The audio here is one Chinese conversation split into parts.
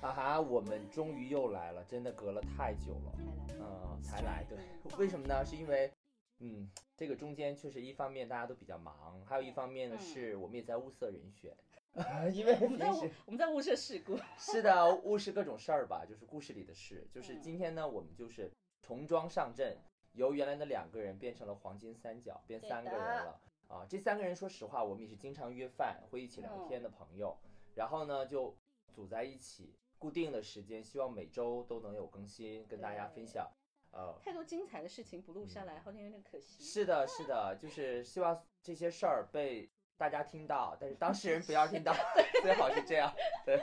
哈哈，我们终于又来了，真的隔了太久了，嗯，才来。对，为什么呢？是因为，嗯，这个中间确实一方面大家都比较忙，还有一方面呢是我们也在物色人选，啊因为我们在平时我们在物色事故，是的，物是各种事儿吧，就是故事里的事。就是今天呢，我们就是重装上阵，由原来的两个人变成了黄金三角，变三个人了啊。这三个人，说实话，我们也是经常约饭，会一起聊天的朋友。然后呢，就组在一起，固定的时间，希望每周都能有更新，跟大家分享。呃，太多精彩的事情不录下来，好像有点可惜。是的，是的，就是希望这些事儿被大家听到，但是当事人不要听到，最好是这样。对。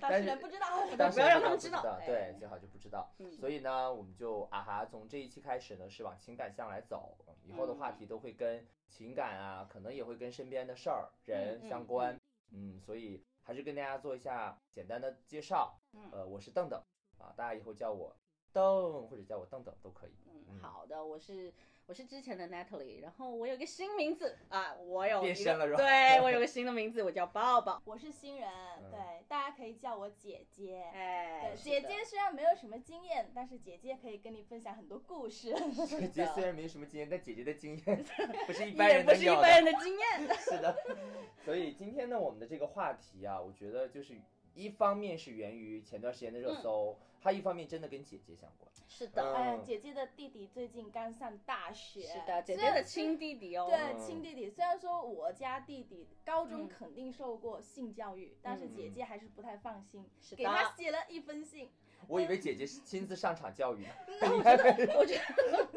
当事人不知道，当时不要让他们不知道哎对，最好就不知道。所以呢，我们就啊哈，从这一期开始呢，是往情感向来走，以后的话题都会跟情感啊，可能也会跟身边的事儿、人嗯相关。嗯，所以还是跟大家做一下简单的介绍。呃，我是邓邓啊，大家以后叫我邓或者叫我邓邓都可以。嗯，好的，我是我是之前的 Natalie，然后我有个新名字啊，我有变身了是吧对我有个 新的名字，我叫抱抱。我是新人，嗯对，大家可以叫我姐姐。哎，对，姐姐虽然没有什么经验，但是姐姐可以跟你分享很多故事。姐姐虽然没什么经验，但姐姐的经验 不是一般人也不是一。般人的经验。是的，所以今天呢，我们的这个话题啊，我觉得就是一方面是源于前段时间的热搜，还有一方面真的跟姐姐相关。是的，嗯哎，姐姐的弟弟最近刚上大学，是的，姐姐的亲弟弟哦。对嗯亲弟弟，虽然说我家弟弟高中肯定受过性教育，但是姐姐还是不太放心，是的给他写了一封信。我以为姐姐是亲自上场教育呢。那我觉得我觉得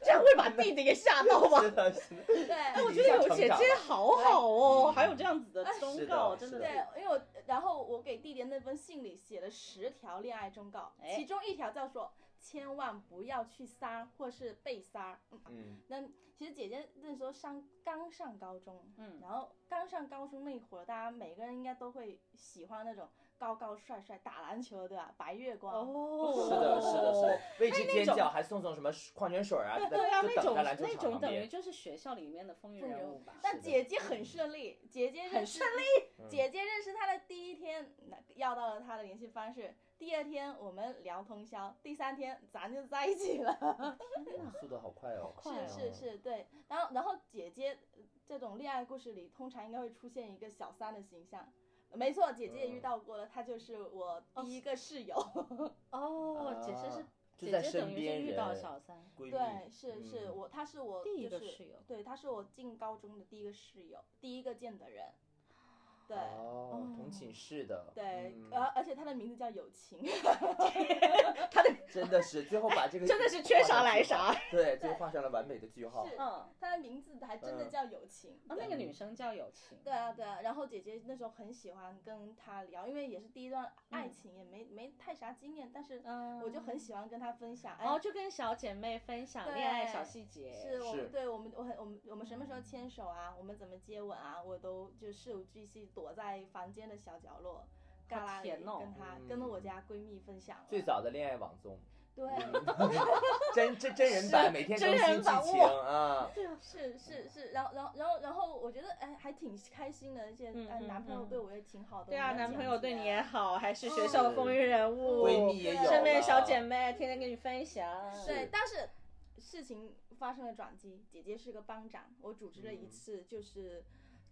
这样会把弟弟给吓到吧。是的，是的。对，我觉得有姐姐好好哦，还有这样子的忠告，真的对，因为我然后我给弟弟那封信里写了十条恋爱忠告，哎。其中一条叫做千万不要去撒或是被撒。嗯，嗯，那其实姐姐那时候上刚上高中，嗯。然后刚上高中那会儿，大家每个人应该都会喜欢那种高高帅帅打篮球的，对吧？白月光。哦，是的，是的，是的。为之尖那种叫，还送送什么矿泉水啊？对啊，就那种等在篮球那种场旁边。等于就是学校里面的风云人物吧。但姐姐很顺利，姐姐很顺利。姐姐认识他的第一天，那要到了他的联系方式。第二天我们聊通宵，第三天咱就在一起了。哇速度好快哦！是是是，对。然后然后姐姐呃这种恋爱故事里，通常应该会出现一个小三的形象。没错，姐姐也遇到过了，她就是我第一个室友。哦，姐姐是啊就在姐姐等于是遇到小三。对，是是，嗯我她是我第一个就是室友对，她是我进高中的第一个室友，第一个见的人。对。哦，同寝室的，对，嗯而、而且他的名字叫友情，他的 真的是最后把这个 真的是缺啥来啥，对，最后画上了完美的句号。是嗯，他的名字还真的叫友情。哦，那个女生叫友情。对啊，对啊，然后姐姐那时候很喜欢跟他聊，因为也是第一段爱情，也没没太啥经验，但是嗯我就很喜欢跟他分享。哎然后就跟小姐妹分享恋爱小细节。是是我们对我们我很我们我们什么时候牵手啊，我们怎么接吻啊，我都就事无巨细躲在房间的小角落。旮旯里甜哦。跟她嗯。跟我家闺蜜分享，最早的恋爱网综，对，真真真人版，每天更真新剧人版情啊。是是是，然后然后然后然后我觉得哎还挺开心的，而且哎男朋友对我也挺好的，对啊，男朋友对你也好，还是学校的风云人物，闺蜜也有身边小姐妹天天跟你分享。对，但是事情发生了转机，姐姐是个班长，我组织了一次就是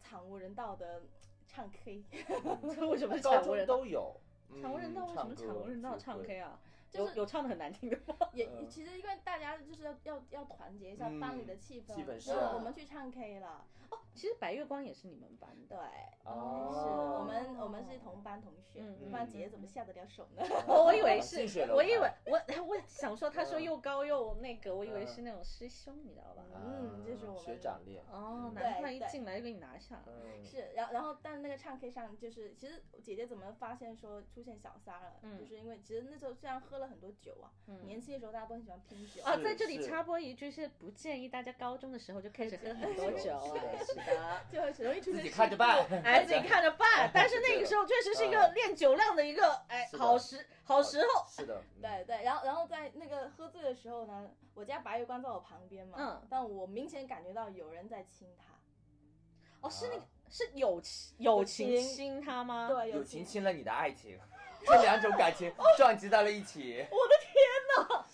惨无人道的唱 K，为什么是高中惨无人有。场无人道为什么惨无人道唱 K 啊？啊？就是有有唱的很难听的吗？也嗯其实因为大家就是要要要团结一下嗯班里的气氛，气氛所以是啊我们去唱 K 了。其实白月光也是你们班对，哦是我们我们是同班同学，嗯不然姐姐怎么下得了手呢？哦，我以为是我以为我我想说，他说嗯又高又那个，我以为是那种师兄，你知道吧？嗯就是我们学长恋。哦，对难怪一进来就给你拿下了。嗯，是，然后然后，但那个唱 K 上，就是其实姐姐怎么发现说出现小三了，嗯就是因为其实那时候虽然喝了很多酒啊，年轻的时候大家都很喜欢拼酒，啊，在这里插播一句，是不建议大家高中的时候就开始喝很多酒啊。是的。就会很容易出现自己看着办。哎，自己 看着办。但是那个时候确实是一个练酒量的一个哎好时好时候。是的，嗯对对，然后然后在那个喝醉的时候呢，我家白月光在我旁边嘛，嗯但我明显感觉到有人在亲他，哦，是那个是友情友情情亲他吗？对，友情亲了你的爱情，这两种感情撞击在了一起。是，那我说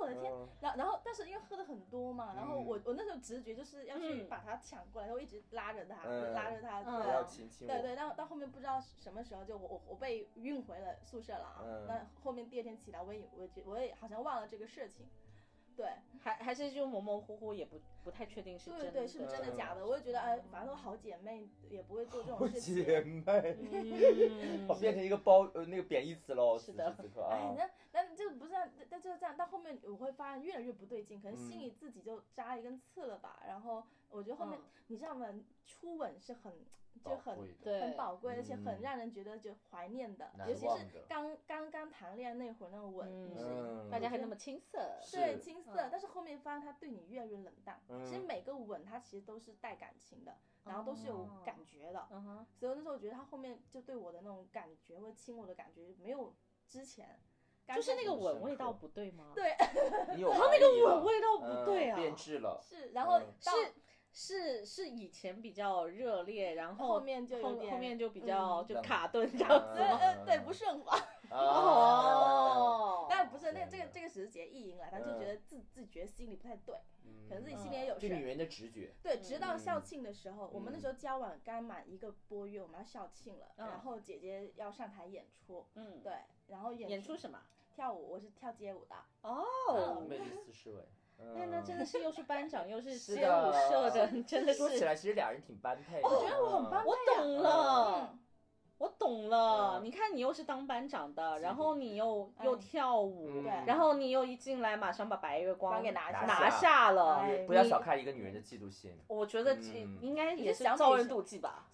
我的天，嗯。然后然后但是因为喝的很多嘛，然后嗯。我我那时候直觉就是要去嗯。把他抢过来，然后一直拉着他，嗯拉着他，嗯。要对啊亲亲。对对，到到后面不知道什么时候就我我我被运回了宿舍了啊，嗯。那后面第二天起来我也我也觉我也好像忘了这个事情，对还还是就模模糊糊，也不不太确定是真的。对对，是不是真的假的？我也觉得哎，反正都好姐妹也不会做这种事情。姐妹，变成一个褒呃那个贬义词喽。是的此时此刻哎那，，那但这不是啊，但但就是这样，到后面我会发现越来越不对劲，可能心嗯里自己就扎了一根刺了吧。然后我觉得后面、嗯你知道吗？初吻是很就很很宝贵，而且很嗯让人觉得就怀念的，难尤其是刚刚刚谈恋爱那会儿那个吻，嗯是嗯大家还那么青涩。对青涩，嗯但是后面发现他对你越来越冷淡。其实嗯每个吻他其实都是带感情的，然后都是有哦感觉的。嗯哼，所以那时候我觉得他后面就对我的那种感觉或者亲我的感觉没有之前，就是那个 吻味道不对吗？对他那个吻味道不对啊嗯变质了。是，然后嗯是是是以前比较热烈，然后后面就有后点后面就比较嗯。就卡顿这样子。呃吗？呃对不顺滑，哦。但不是那这个这个只是节意淫来，他就觉得自自觉心里不太对，可能自己心里也嗯。有事。就女人的直觉，对，直到嗯。校庆的时候，我们那嗯时候交往刚满一个多月，我们要校庆了，嗯。然后姐姐要上台演出，嗯，对，然后演演出什么？跳舞，我是跳街舞的，哦，魅力四十位。那那真的是又是班长又是是街舞社的的，真的是。说起来，其实俩人挺般配的。我觉得我很般配我懂了。嗯，我懂了。嗯你看，你又是当班长的，然后你又哎又跳舞，嗯然后你又一进来马上把白月光光给拿下拿下了哎。不要小看一个女人的嫉妒心。我觉得这嗯应该也是想遭人比妒忌吧。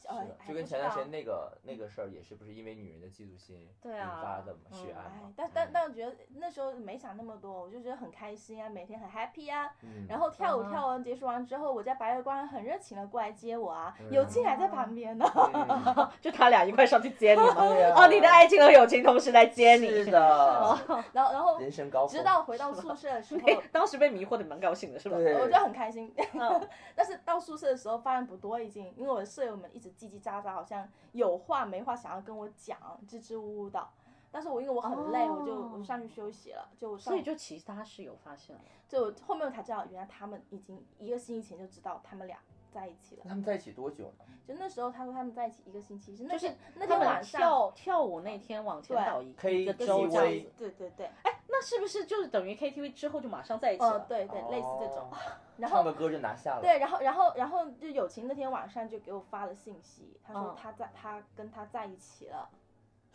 就跟前段时间那个那个事儿也是，不是因为女人的嫉妒心引 对啊发的血案嘛。，但但但我觉得那时候没想那么多，我就觉得很开心啊，每天很 happy 啊。嗯，然后跳舞嗯跳完结束完之后，我家白月光很热情的过来接我啊，嗯友庆还在旁边呢。嗯 就他俩一块上去接你吗？哦，你的爱情和友情同时来接你。是的，然后然后人生高峰。直到回到宿舍的时候，嘿 当时被迷惑的蛮高兴的是吧？对，我就很开心。嗯但是到宿舍的时候发现不多，已经，因为我的舍友们一直叽叽喳喳，好像有话没话想要跟我讲，支支吾吾的。但是我因为我很累，我就哦我就上去休息了，就所以就其他室友发现了。就后面我才知道，原来他们已经一个星期前就知道他们俩在一起了。他们在一起多久呢？就那时候他说他们在一起一个星期，是那就是天那天晚上跳跳舞那天往前倒一个周这样子。对对对，那是不是就是等于 KTV 之后就马上在一起呃了？对对，类似这种哦。然后唱个歌就拿下了。对，然后然后然后就友情那天晚上就给我发了信息，他说嗯他在他跟他在一起了。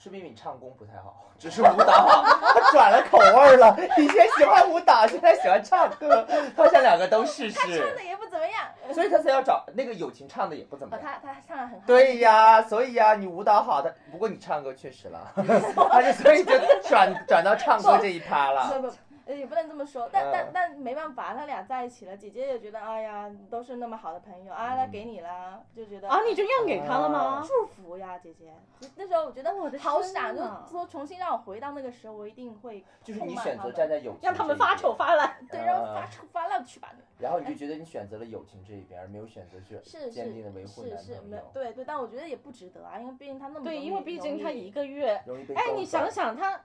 是不是因为你唱功不太好，只是舞蹈好，他转了口味儿了。以前喜欢舞蹈，现在喜欢唱歌，他想两个都试试唱的，也不怎么样，所以他才要找那个友情唱的也不怎么呃，样。他他唱的很好。对呀，所以呀，你舞蹈好的，不过你唱歌确实了，他就所以就转转到唱歌这一趴了。呃也不能这么说，但但嗯但没办法，他俩在一起了，姐姐也觉得，哎呀，都是那么好的朋友啊，那给你啦，就觉得啊，你就让给他了吗啊？祝福呀，姐姐。那时候我觉得我的好傻，就说重新让我回到那个时候，我一定会 就是你痛骂他们选择站在友情让他们发丑，发烂。对，让啊发出发烂去吧。然后你就觉得你选择了友情这一边，而没有选择去是坚定的维护是是是，没有男朋友，对对，但我觉得也不值得啊，因为毕竟他那么对，因为毕竟他一个月，哎，你想想他。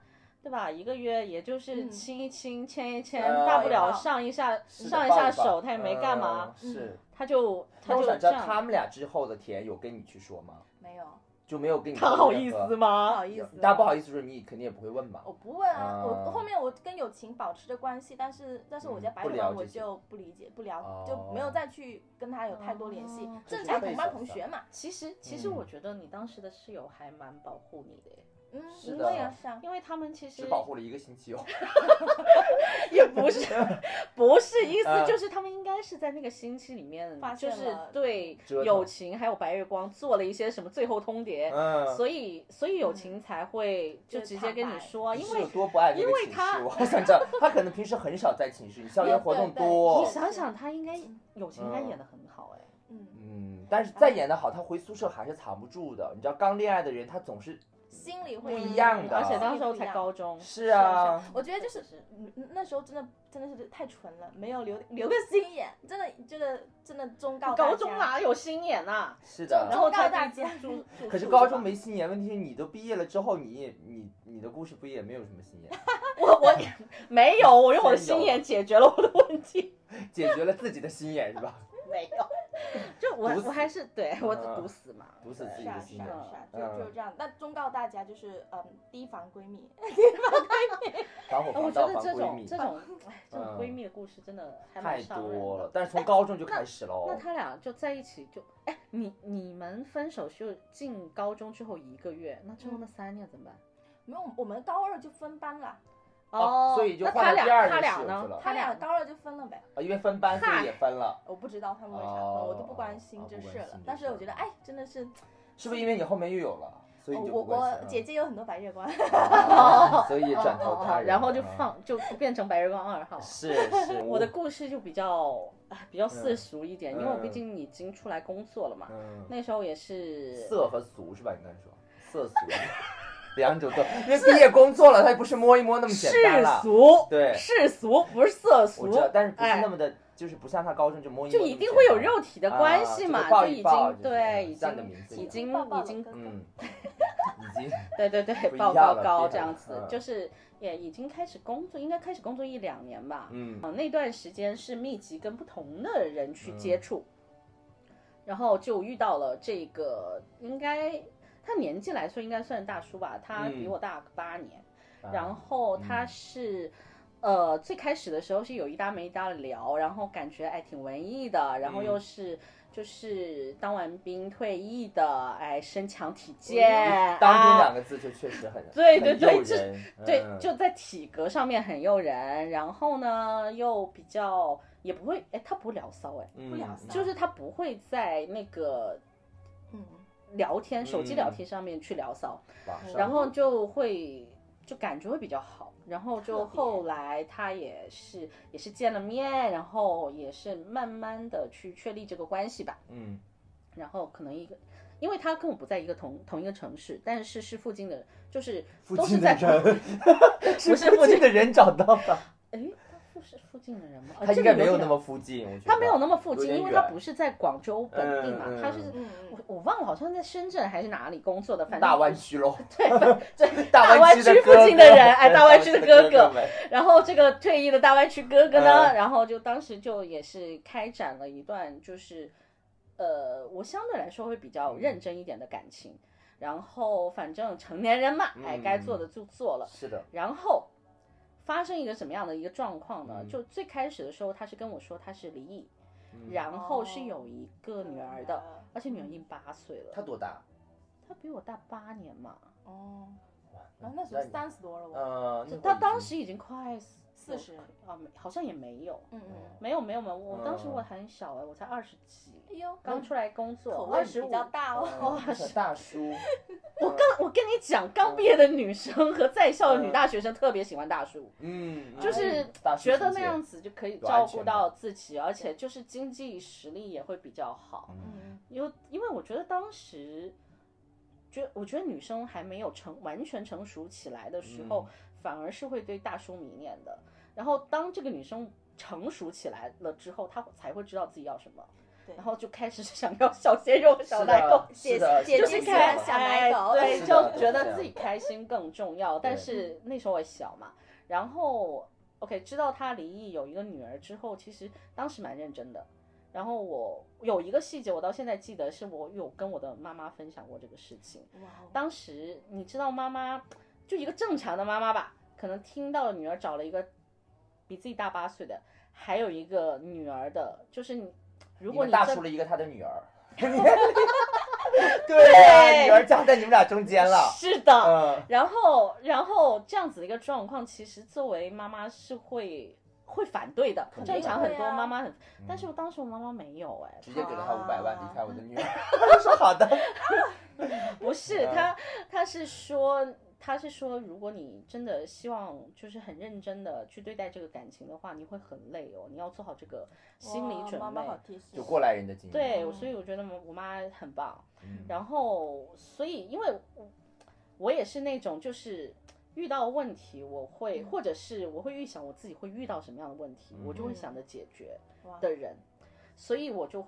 对吧？一个月也就是嗯亲一亲、牵一牵，呃大不了上一下上一下手，他也没干嘛，嗯是。他就他就这样。想知道他们俩之后的甜有跟你去说吗？没有，就没有跟你他好意思吗不？好意思，大家不好意思说，你肯定也不会问吧。我不问啊，我后面我跟友情保持着关系，但是但是我家白聊这些就不理解不聊，哦就没有再去跟他有太多联系哦，正常同班同学嘛，其实其实嗯我觉得你当时的室友还蛮保护你的耶，嗯，是的。对啊是啊，因为他们其实只保护了一个星期哦。也不是 不是意思嗯。就是他们应该是在那个星期里面发，就是对友情还有白月光做了一些什么最后通牒，嗯，所以所以友情才会就就直接跟你说，因为多不爱那因个寝为他室？我好想知道，他可能平时很少在寝室，你校园活动多你。想想他应该友情应该演的很好哎，嗯，嗯，但是再演的好，他回宿舍还是藏不住的。你知道，刚恋爱的人他总是心里会不一样的而且那时候才高中，是啊，我觉得就是那时候真的真的是太纯了，没有留留个心眼，真的这个真的忠告大家高中哪有心眼呐？是的。然后告大家可是高中没心眼，问题是你都毕业了之后，你也你你的故事不也没有什么心眼，我我没有，我用我的心眼解决了我的问题。解决了自己的心眼是吧？没有，就我我还是对我嗯堵死嘛，毒死自己是啊的心眼是啊是啊，嗯就就是这样。那忠告大家就是嗯，提防闺蜜，提防闺蜜 我觉得这种这种哎这种嗯闺蜜的故事真的还太蛮伤人的多了，。但是从高中就开始了那。他俩就在一起就哎，你你们分手就进高中之后一个月，那之后那三年怎么办？没有，我们高二就分班了，哦所以就那他换了第二俩他任室友俩呢去了？他俩俩高二就分了呗。啊，因为分班所以也分了，我不知道他们为啥分，哦我都不关心哦这事了。但是我觉得，哎，真的是，是不是因为你后面又有了，所以就我我姐姐有很多白月光，哦所以转头他人，然后就啊放就变成白月光二号。是是，我的故事就比较哎比较世嗯俗一点，因为我毕嗯竟已经出来工作了嘛。嗯，那时候也是色和俗是吧？你刚才说色俗两种都，因为毕业工作了，他也不是摸一摸那么简单世。俗，对。世俗不是色俗。我知道，，但是不是哎。那么的，就是不像他高中就摸一摸就一定会有肉体的关系嘛，啊就抱就已经对，已经名字已经抱抱已经嗯，已经。对对对不，一报样了高这样子，嗯。就是也已经开始工作，应该开始工作一两年吧。嗯。啊，那段时间是密集跟不同的人去接嗯。触，然后就遇到了这个，应该他年纪来说应该算大叔吧，他比嗯。我大八年，啊。然后他嗯是。呃，最开始的时候是有一搭没一搭的聊，然后感觉哎挺文艺的，然后又嗯是就是当完兵退役的，哎身强体健，当兵啊两个字就确实很对对对这人对，嗯。就在体格上面很诱人，然后呢又比较也不会，哎，他不聊骚，哎，嗯不聊骚就是他不会在那个嗯，聊天、手机聊嗯天上面去聊骚，然后就会就感觉会比较好，然后就后来他也是也是见了面，然后也是慢慢的去确立这个关系吧，嗯。然后可能一个。因为他跟我不在一个同同一个城市，但是是附近的，就是都是在 近的人不是附近的人找到的，哎，他附是附近的人吗？啊他这个点应该没有那么附近，我觉得他没有那么附近，因为他不是在广州本地嘛，他是嗯我我忘了，好像在深圳还是哪里工作的，反正大湾区喽，对 对大大湾区附近的人，哎，大湾区的哥哥。然后这个退役的大湾区哥哥呢，嗯然后就当时就也是开展了一段，就是呃，我相对来说会比较嗯认真一点的感情。然后反正成年人嘛，哎，嗯该做的就做了。是的，然后发生一个什么样的一个状况呢？嗯。就最开始的时候，他是跟我说他是离异，嗯。然后是有一个女儿的，而且女儿已经八岁了，他多大？他比我大八年嘛，哦，那那时候三十多了我，呃，那她会已经当时已经快四十，啊，没好像也没有，嗯嗯，没有没有没有，我当时嗯我很小哎，我才二十几，哎呦，刚出来工作，口味二十五。比较大哦，哦嗯是大叔，我刚我跟你讲，刚毕业的女生和在校的女嗯大学生特别喜欢大叔。嗯，就是觉得那样子就可以照顾到自己，而且就是经济实力也会比较好。嗯嗯因为因为我觉得当时，觉我觉得女生还没有成完全成熟起来的时候，嗯反而是会对大叔迷恋的。然后当这个女生成熟起来了之后，她才会知道自己要什么，对然后就开始 想要小鲜肉、小奶狗。姐就是是的开小奶狗哎对，就觉得自己开心更重要。但是那时候我小嘛，然后 OK 知道他离异有一个女儿之后，其实当时蛮认真的。然后我有一个细节，我到现在记得，是我有跟我的妈妈分享过这个事情。哇哦，当时你知道妈妈就一个正常的妈妈吧，可能听到了女儿找了一个比自己大八岁的，还有一个女儿的，就是你如果你大出了一个他的女儿，对呀，女儿夹在你们俩中间了，是的，嗯，然后，然后这样子的一个状况，其实作为妈妈是会会反对的。正常很多妈妈很，但是我当时我妈妈没有哎，直接给了他五百万，啊离开我的女儿，说好的，不是嗯她，她是说他是说，如果你真的希望就是很认真的去对待这个感情的话，你会很累哦，你要做好这个心理准备。哇妈妈好贴心，就过来人的经验。对，嗯所以我觉得我我妈很棒。嗯然后，所以因为我我也是那种就是遇到问题，我会或者是我会预想我自己会遇到什么样的问题，我就会想着解决的人，所以我就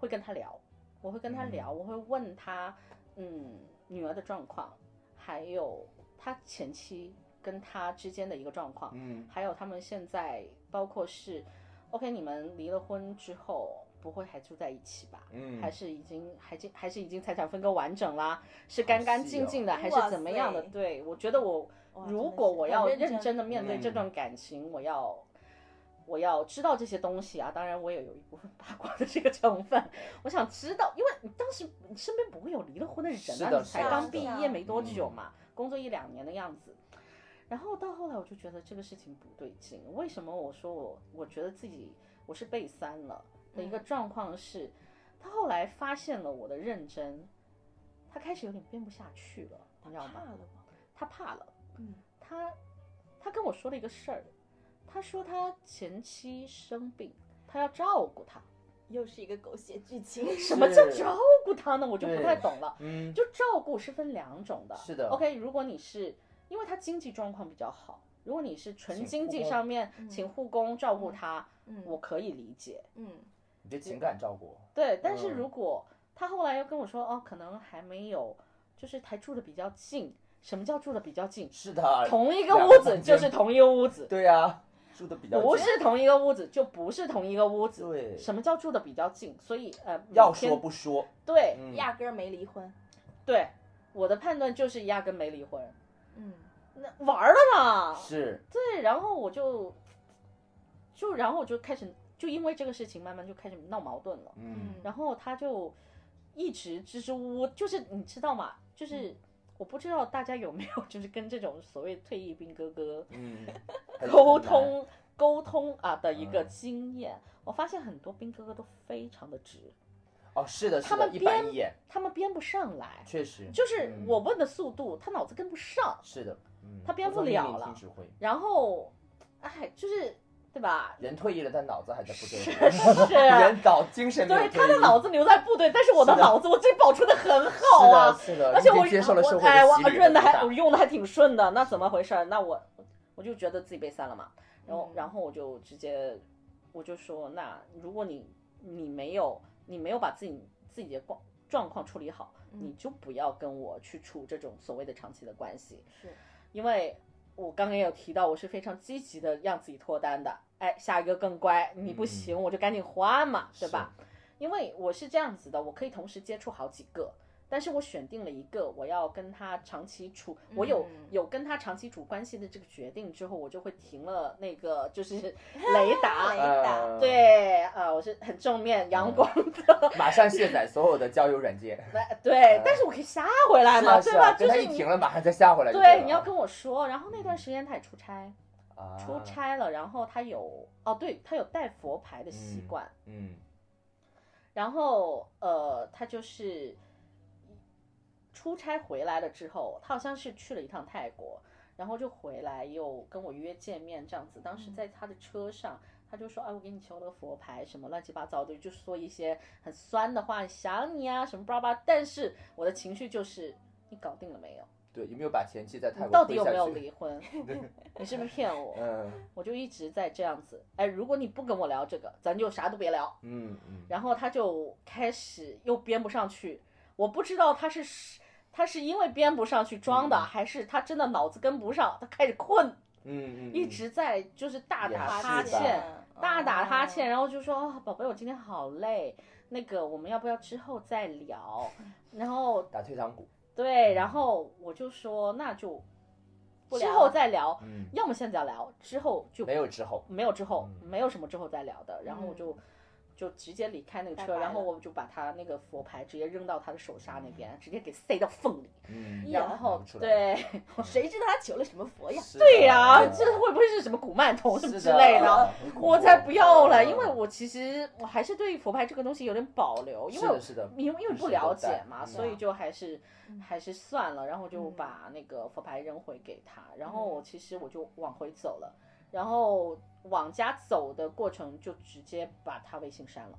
会跟他聊，我会跟他聊，我会问他，嗯，女儿的状况，还有他前妻跟他之间的一个状况，嗯。还有他们现在包括是，OK，你们离了婚之后不会还住在一起吧？嗯。还是已经还经还是已经财产分割完整啦？是干干净净的，还是怎么样的？对我觉得我如果我要认真。的面对嗯。这段感情，我要。我要知道这些东西啊，当然我也有一部分八卦的这个成分，我想知道，因为你当时你身边不会有离了婚的人啊，你才刚毕业没多久嗯。嘛，工作一两年的样子，然后到后来我就觉得这个事情不对劲，为什么我说我我觉得自己我是被三了的一个状况是，他后来发现了我的认真，他开始有点编不下去了，你知道吗？怕了吗？他怕了，嗯，他他跟我说了一个事儿，他说他前妻生病，他要照顾他，又是一个狗血剧情，什么叫照顾他呢？我就不太懂了。嗯，就照顾是分两种的。是的。OK，如果你是因为他经济状况比较好，如果你是纯经济上面请护工照顾他，嗯。我可以理解。嗯。你这情感照顾，对，但是嗯。如果他后来又跟我说，哦，可能还没有，就是还住的比较近。什么叫住的比较近？是的，同一个屋子就是同一个屋子，对呀，住的比较近。不是同一个屋子就不是同一个屋子。对。什么叫住的比较近？所以呃，要说不说，对嗯。压根儿没离婚，对，我的判断就是压根没离婚，嗯。那玩儿了嘛。是。对，然后我就就然后我就开始就因为这个事情慢慢就开始闹矛盾了，嗯。然后他就一直支支吾吾，就是你知道吗？就是我不知道大家有没有 就是跟这种所谓退役兵哥哥嗯，沟通沟通啊的一个嗯。经验，我发现很多兵哥哥都非常的直，哦，是的，是他的，一板编他们编不上来，确实，就是嗯。我问的速度，他脑子跟不上，是的，嗯，他编不了了然后，哎，就是对吧？人退役了，但脑子还在部队是里，是啊 人脑精神对，他的脑子留在部队，但是我的脑子我这保存的很好啊，是的，是的，而且我已经接受了社会我哎，我的洗礼润的还我用的还挺顺的，那怎么回事儿？那我我就觉得自己被删了嘛，然后、嗯。然后我就直接我就说，那如果你你没有你没有把自己自己的状状况处理好，嗯。你就不要跟我去处这种所谓的长期的关系，是。因为我刚刚也有提到，我是非常积极的让自己脱单的。哎，下一个更乖，你不行、我就赶紧换嘛，对吧？因为我是这样子的，我可以同时接触好几个，但是我选定了一个我要跟他长期处，我有嗯。有跟他长期处关系的这个决定之后，我就会停了那个就是 雷达。雷达呃，对，啊，我是很正面阳光的，马上卸载所有的交友软件，对，但是我可以下回来嘛，对吧？就是你跟他一停了，马上再下回来对，对，你要跟我说。然后那段时间他也出差，啊。出，差了，然后他有哦，对他有带佛牌的习惯，嗯。然后呃，他就是出差回来了之后，他好像是去了一趟泰国，然后就回来又跟我约见面这样子。当时在他的车上，他就说：“哎，我给你求了个佛牌，什么乱七八糟的，就说一些很酸的话，想你啊，什么巴拉巴。”但是我的情绪就是，你搞定了没有？对，有没有把前妻在泰国到底有没有去离婚？你是不是骗我？嗯我就一直在这样子。哎，如果你不跟我聊这个，咱就啥都别聊。嗯嗯，然后他就开始又编不上去，我不知道他是他是因为编不上去装的，嗯。还是他真的脑子跟不上，他开始困，嗯嗯，一直在就是大打哈欠，大打哈哦。欠，然后就说哦宝贝，我今天好累，那个我们要不要之后再聊？然后打退堂鼓，对，然后我就说那就之不聊了后再聊，嗯，要么现在聊，之后就没有之后，没有之后，嗯。没有什么之后再聊的。然后我就、就直接离开那个车，拜拜然后我就把他那个佛牌直接扔到他的手刹那边，直接给塞到缝里，嗯，然后对谁知道他求了什么佛呀？对呀、这会不会是什么古曼童什么之类的？我才不要了，嗯因为我其实我还是对佛牌这个东西有点保留，因为是的，因为因为不了解嘛，所以嗯就还是嗯还是算了，然后就嗯把那个佛牌扔回给他，然后我其实我就往回走了，然后往家走的过程就直接把他微信删了。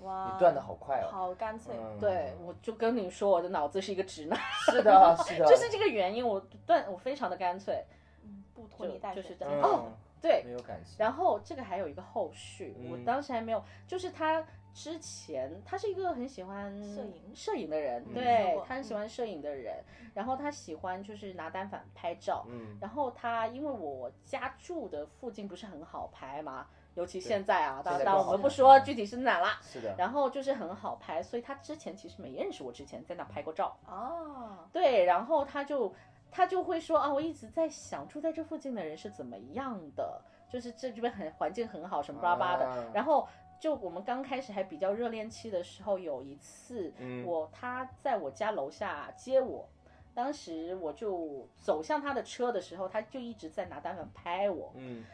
哇，你断的好快哦，好干脆。嗯。对，我就跟你说，我的脑子是一个直男，是的，是的，就是这个原因，我断我非常的干脆。嗯，不拖就泥带水，就是这嗯样哦，对。没有感情，然后这个还有一个后续，我嗯。当时还没有，就是他之前他是一个很喜欢摄影。摄影的人，对他很喜欢摄影的人，然后他喜欢就是拿单反拍照，嗯，然后他因为我家住的附近不是很好拍嘛，尤其现在啊，当当然我们不说具体是哪啦，是的，然后就是很好拍，所以他之前其实没认识我之前在那拍过照，哦，对，然后他就他就会说啊，我一直在想住在这附近的人是怎么样的，就是这这边很环境很好，什么巴巴的。啊。然后就我们刚开始还比较热恋期的时候，有一次嗯我他在我家楼下接我。当时我就走向他的车的时候，他就一直在拿单反拍我。嗯，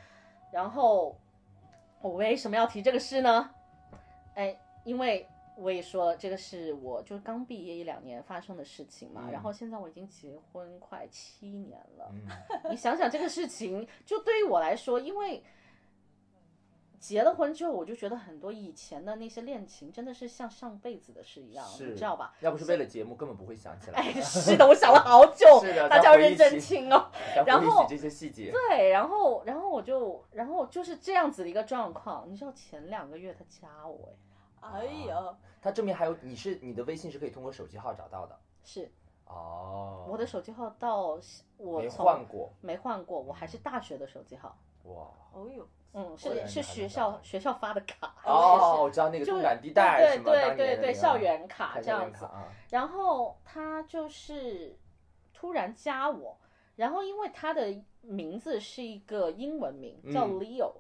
然后我为什么要提这个事呢？哎，因为我也说了，这个是我就刚毕业一两年发生的事情嘛。嗯然后现在我已经结婚快七年了，嗯，你想想这个事情，就对于我来说，因为结了婚之后，我就觉得很多以前的那些恋情真的是像上辈子的事一样，是。你知道吧？要不是为了节目，根本不会想起来。哎，是的，我想了好久，是的大家要认真起听哦。然后这些细节，对，然后然后我就然后就是这样子的一个状况，你知道前两个月他加我哎，哎呦，他证明还有你是你的微信是可以通过手机号找到的。是。哦。我的手机号到我没换过。没换过，我还是大学的手机号，哇。哦呦，嗯，是是学校学校发的卡，哦，我知道那个就动感地对带对？对对对，校园卡这样子然后他就是突然加我，然后因为他的名字是一个英文名叫嗯 Leo，、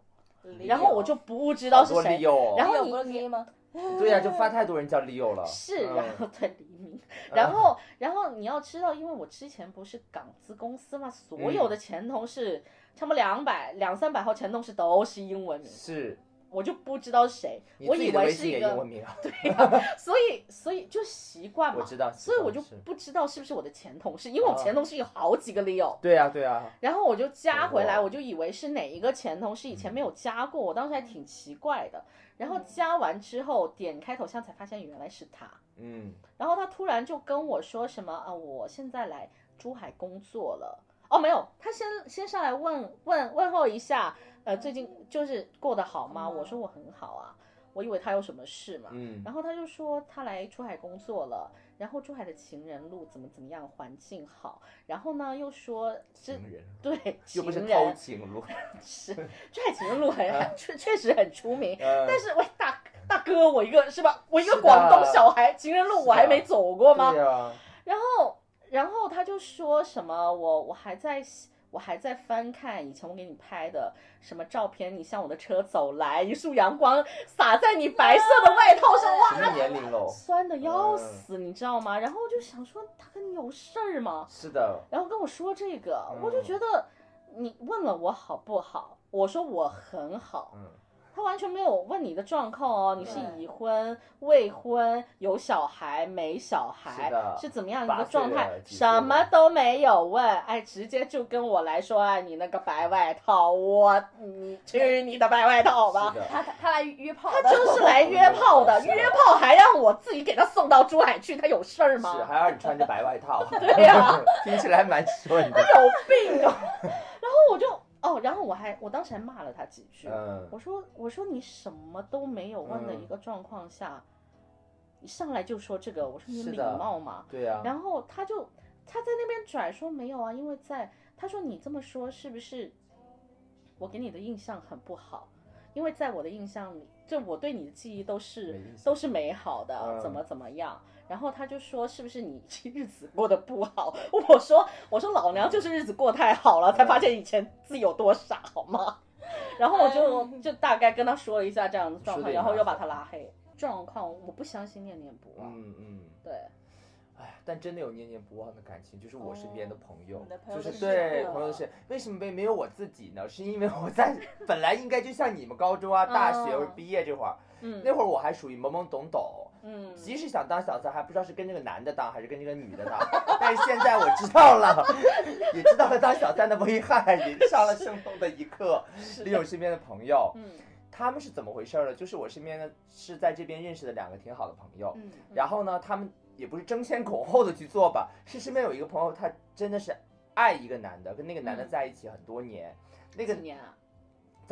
理然后我就不知道是谁，有然后你有不是 gay 吗？对呀，就发太多人叫 Leo 了。是，嗯然后对黎明，然后然后你要知道，因为我之前不是港资公司嘛，所嗯有的前同事。差不多两百两三百号前同事都是英文名，是，我就不知道是谁，我以为是一个，也英文名啊？所以所以就习惯嘛，我知道，所以我就不知道是不是我的前同事，因为我哦前同事有好几个 Leo，对呀对呀，然后我就加回来，哦我就以为是哪一个前同事以前没有加过，我当时还挺奇怪的。然后加完之后点开头像才发现原来是他，嗯，然后他突然就跟我说什么啊，我现在来珠海工作了。哦，没有，他先先上来问问问候一下，呃，最近就是过得好吗？嗯我说我很好啊，我以为他有什么事嘛，嗯然后他就说他来珠海工作了，然后珠海的情人路怎么怎么样，环境好，然后呢又说这情人对 又不是偷情路，是珠海情人路很很确确实很出名，嗯但是喂大大哥我一个是吧，我一个广东小孩，情人路我还没走过吗？然后，然后他就说什么我我还在我还在翻看以前我给你拍的什么照片，你向我的车走来，一束阳光洒在你白色的外套上，哇，什么年龄喽？酸的要嗯死，你知道吗？然后我就想说他跟你有事儿吗？是的，然后跟我说这个，嗯我就觉得你问了我好不好，我说我很好，嗯，他完全没有问你的状况哦，你是已婚、未婚、有小孩、没小孩，是的怎么样一个状态什么都没有问，哎，直接就跟我来说，啊，你那个白外套，我你去你的白外套吧他他他来约炮他，就是 来约炮的，约炮还让我自己给他送到珠海去，他有事儿吗？是还让你穿着白外套，对呀 听起来蛮顺的，他有病啊！然后我就哦，然后我还我当时还骂了他几句，嗯，我说我说你什么都没有问的一个状况下，你上来就说这个，我说你礼貌吗？对呀，然后他就他在那边拽说没有啊，因为在他说你这么说是不是我给你的印象很不好？因为在我的印象里，就我对你的记忆都是都是美好的，嗯怎么怎么样。然后他就说是不是你 日子过得不好？我说我说老娘就是日子过太好了，才发现以前自己有多傻，好吗？然后我就就大概跟他说了一下这样的状况，然后又把他拉黑。状况我不相信念念不忘，嗯嗯。对，哎，但真的有念念不忘的感情，就是我身边的朋友，就是对朋友的事。为什么没没有我自己呢？是因为我在 本来应该就像你们高中啊、大学嗯或者毕业这会儿，嗯那会儿我还属于懵懵懂懂，嗯，即使想当小三，还不知道是跟这个男的当还是跟这个女的当。但是现在我知道了，也知道了当小三的危害，也上了生动的一课。利用身边的朋友，嗯。他们是怎么回事呢？就是我身边的是在这边认识的两个挺好的朋友，嗯，然后呢，他们也不是争先恐后的去做吧，是身边有一个朋友，他真的是爱一个男的，跟那个男的嗯。在一起很多年，那个几年啊？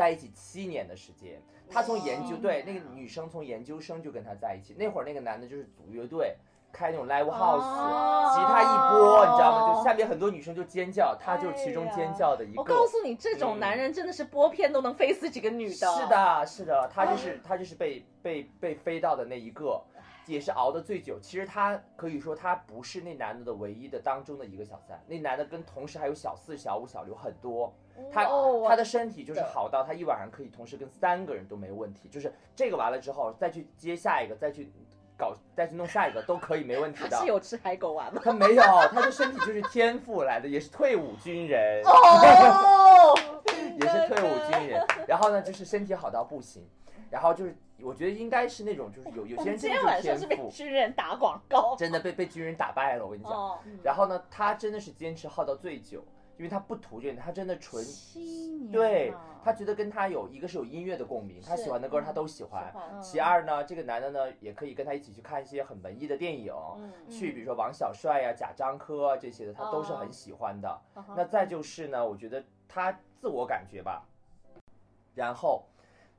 在一起七年的时间。他从研究对那个女生从研究生就跟他在一起，那会儿那个男的就是组乐队，开那种 live house，、哦吉他一拨，你知道吗？就下面很多女生就尖叫，他就是其中尖叫的一个。我告诉你，这种嗯男人真的是拨片都能飞死几个女的。是，的，是的，他就是他就是被被被飞到的那一个，也是熬的最久。其实他可以说他不是那男的的唯一的当中的一个小三，那男的跟同时还有小四、小五、小六很多。他哦他的身体就是好到他一晚上可以同时跟三个人都没问题，就是这个完了之后再去接下一个，再去搞再去弄下一个都可以没问题的他是。有吃海狗丸吗？他没有，他的身体就是天赋来的，也是退伍军人。哦，也是退伍军人，然后呢，就是身体好到不行，然后就是我觉得应该是那种就是有有些人真今天晚上是被的就是天赋，军人打广告。真的被被军人打败了，我跟你讲。哦，然后呢，他真的是坚持耗到最久，因为他不图这个，他真的纯对他觉得跟他有一个是有音乐的共鸣，他喜欢的歌他都喜欢。嗯其二呢，这个男的呢也可以跟他一起去看一些很文艺的电影，嗯去比如说王小帅呀、贾樟柯啊这些的，他都是哦很喜欢的。那再就是呢，我觉得他自我感觉吧，然后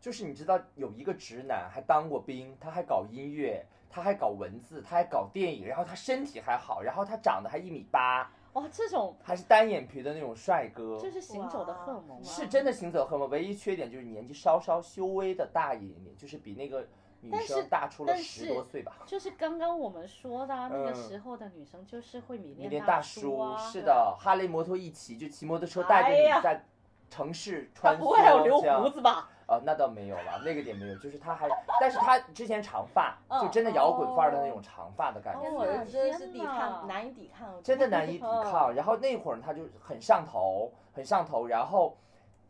就是你知道有一个直男还当过兵，他还搞音乐，他还搞文字，他还搞电影，然后他身体还好，然后他长得还一米八，哇，这种还是单眼皮的那种帅哥，这是行走的荷尔蒙吗？是真的行走荷尔蒙。唯一缺点就是年纪稍稍稍微的大一点点，就是比那个女生大出了十多岁吧。就是刚刚我们说的、啊，那个嗯时候的女生就是会迷迷恋恋大叔啊，是的，哈雷摩托一骑就骑摩托车带着你在城市他穿梭，不会还有留胡子吧？哦，那倒没有了，那个点没有，就是他还，但是他之前长发，嗯就真的摇滚范儿的那种长发的感觉，真的是抵抗，难以抵抗，真的难以抵嗯抗。然后那会儿他就很上头，很上头，然后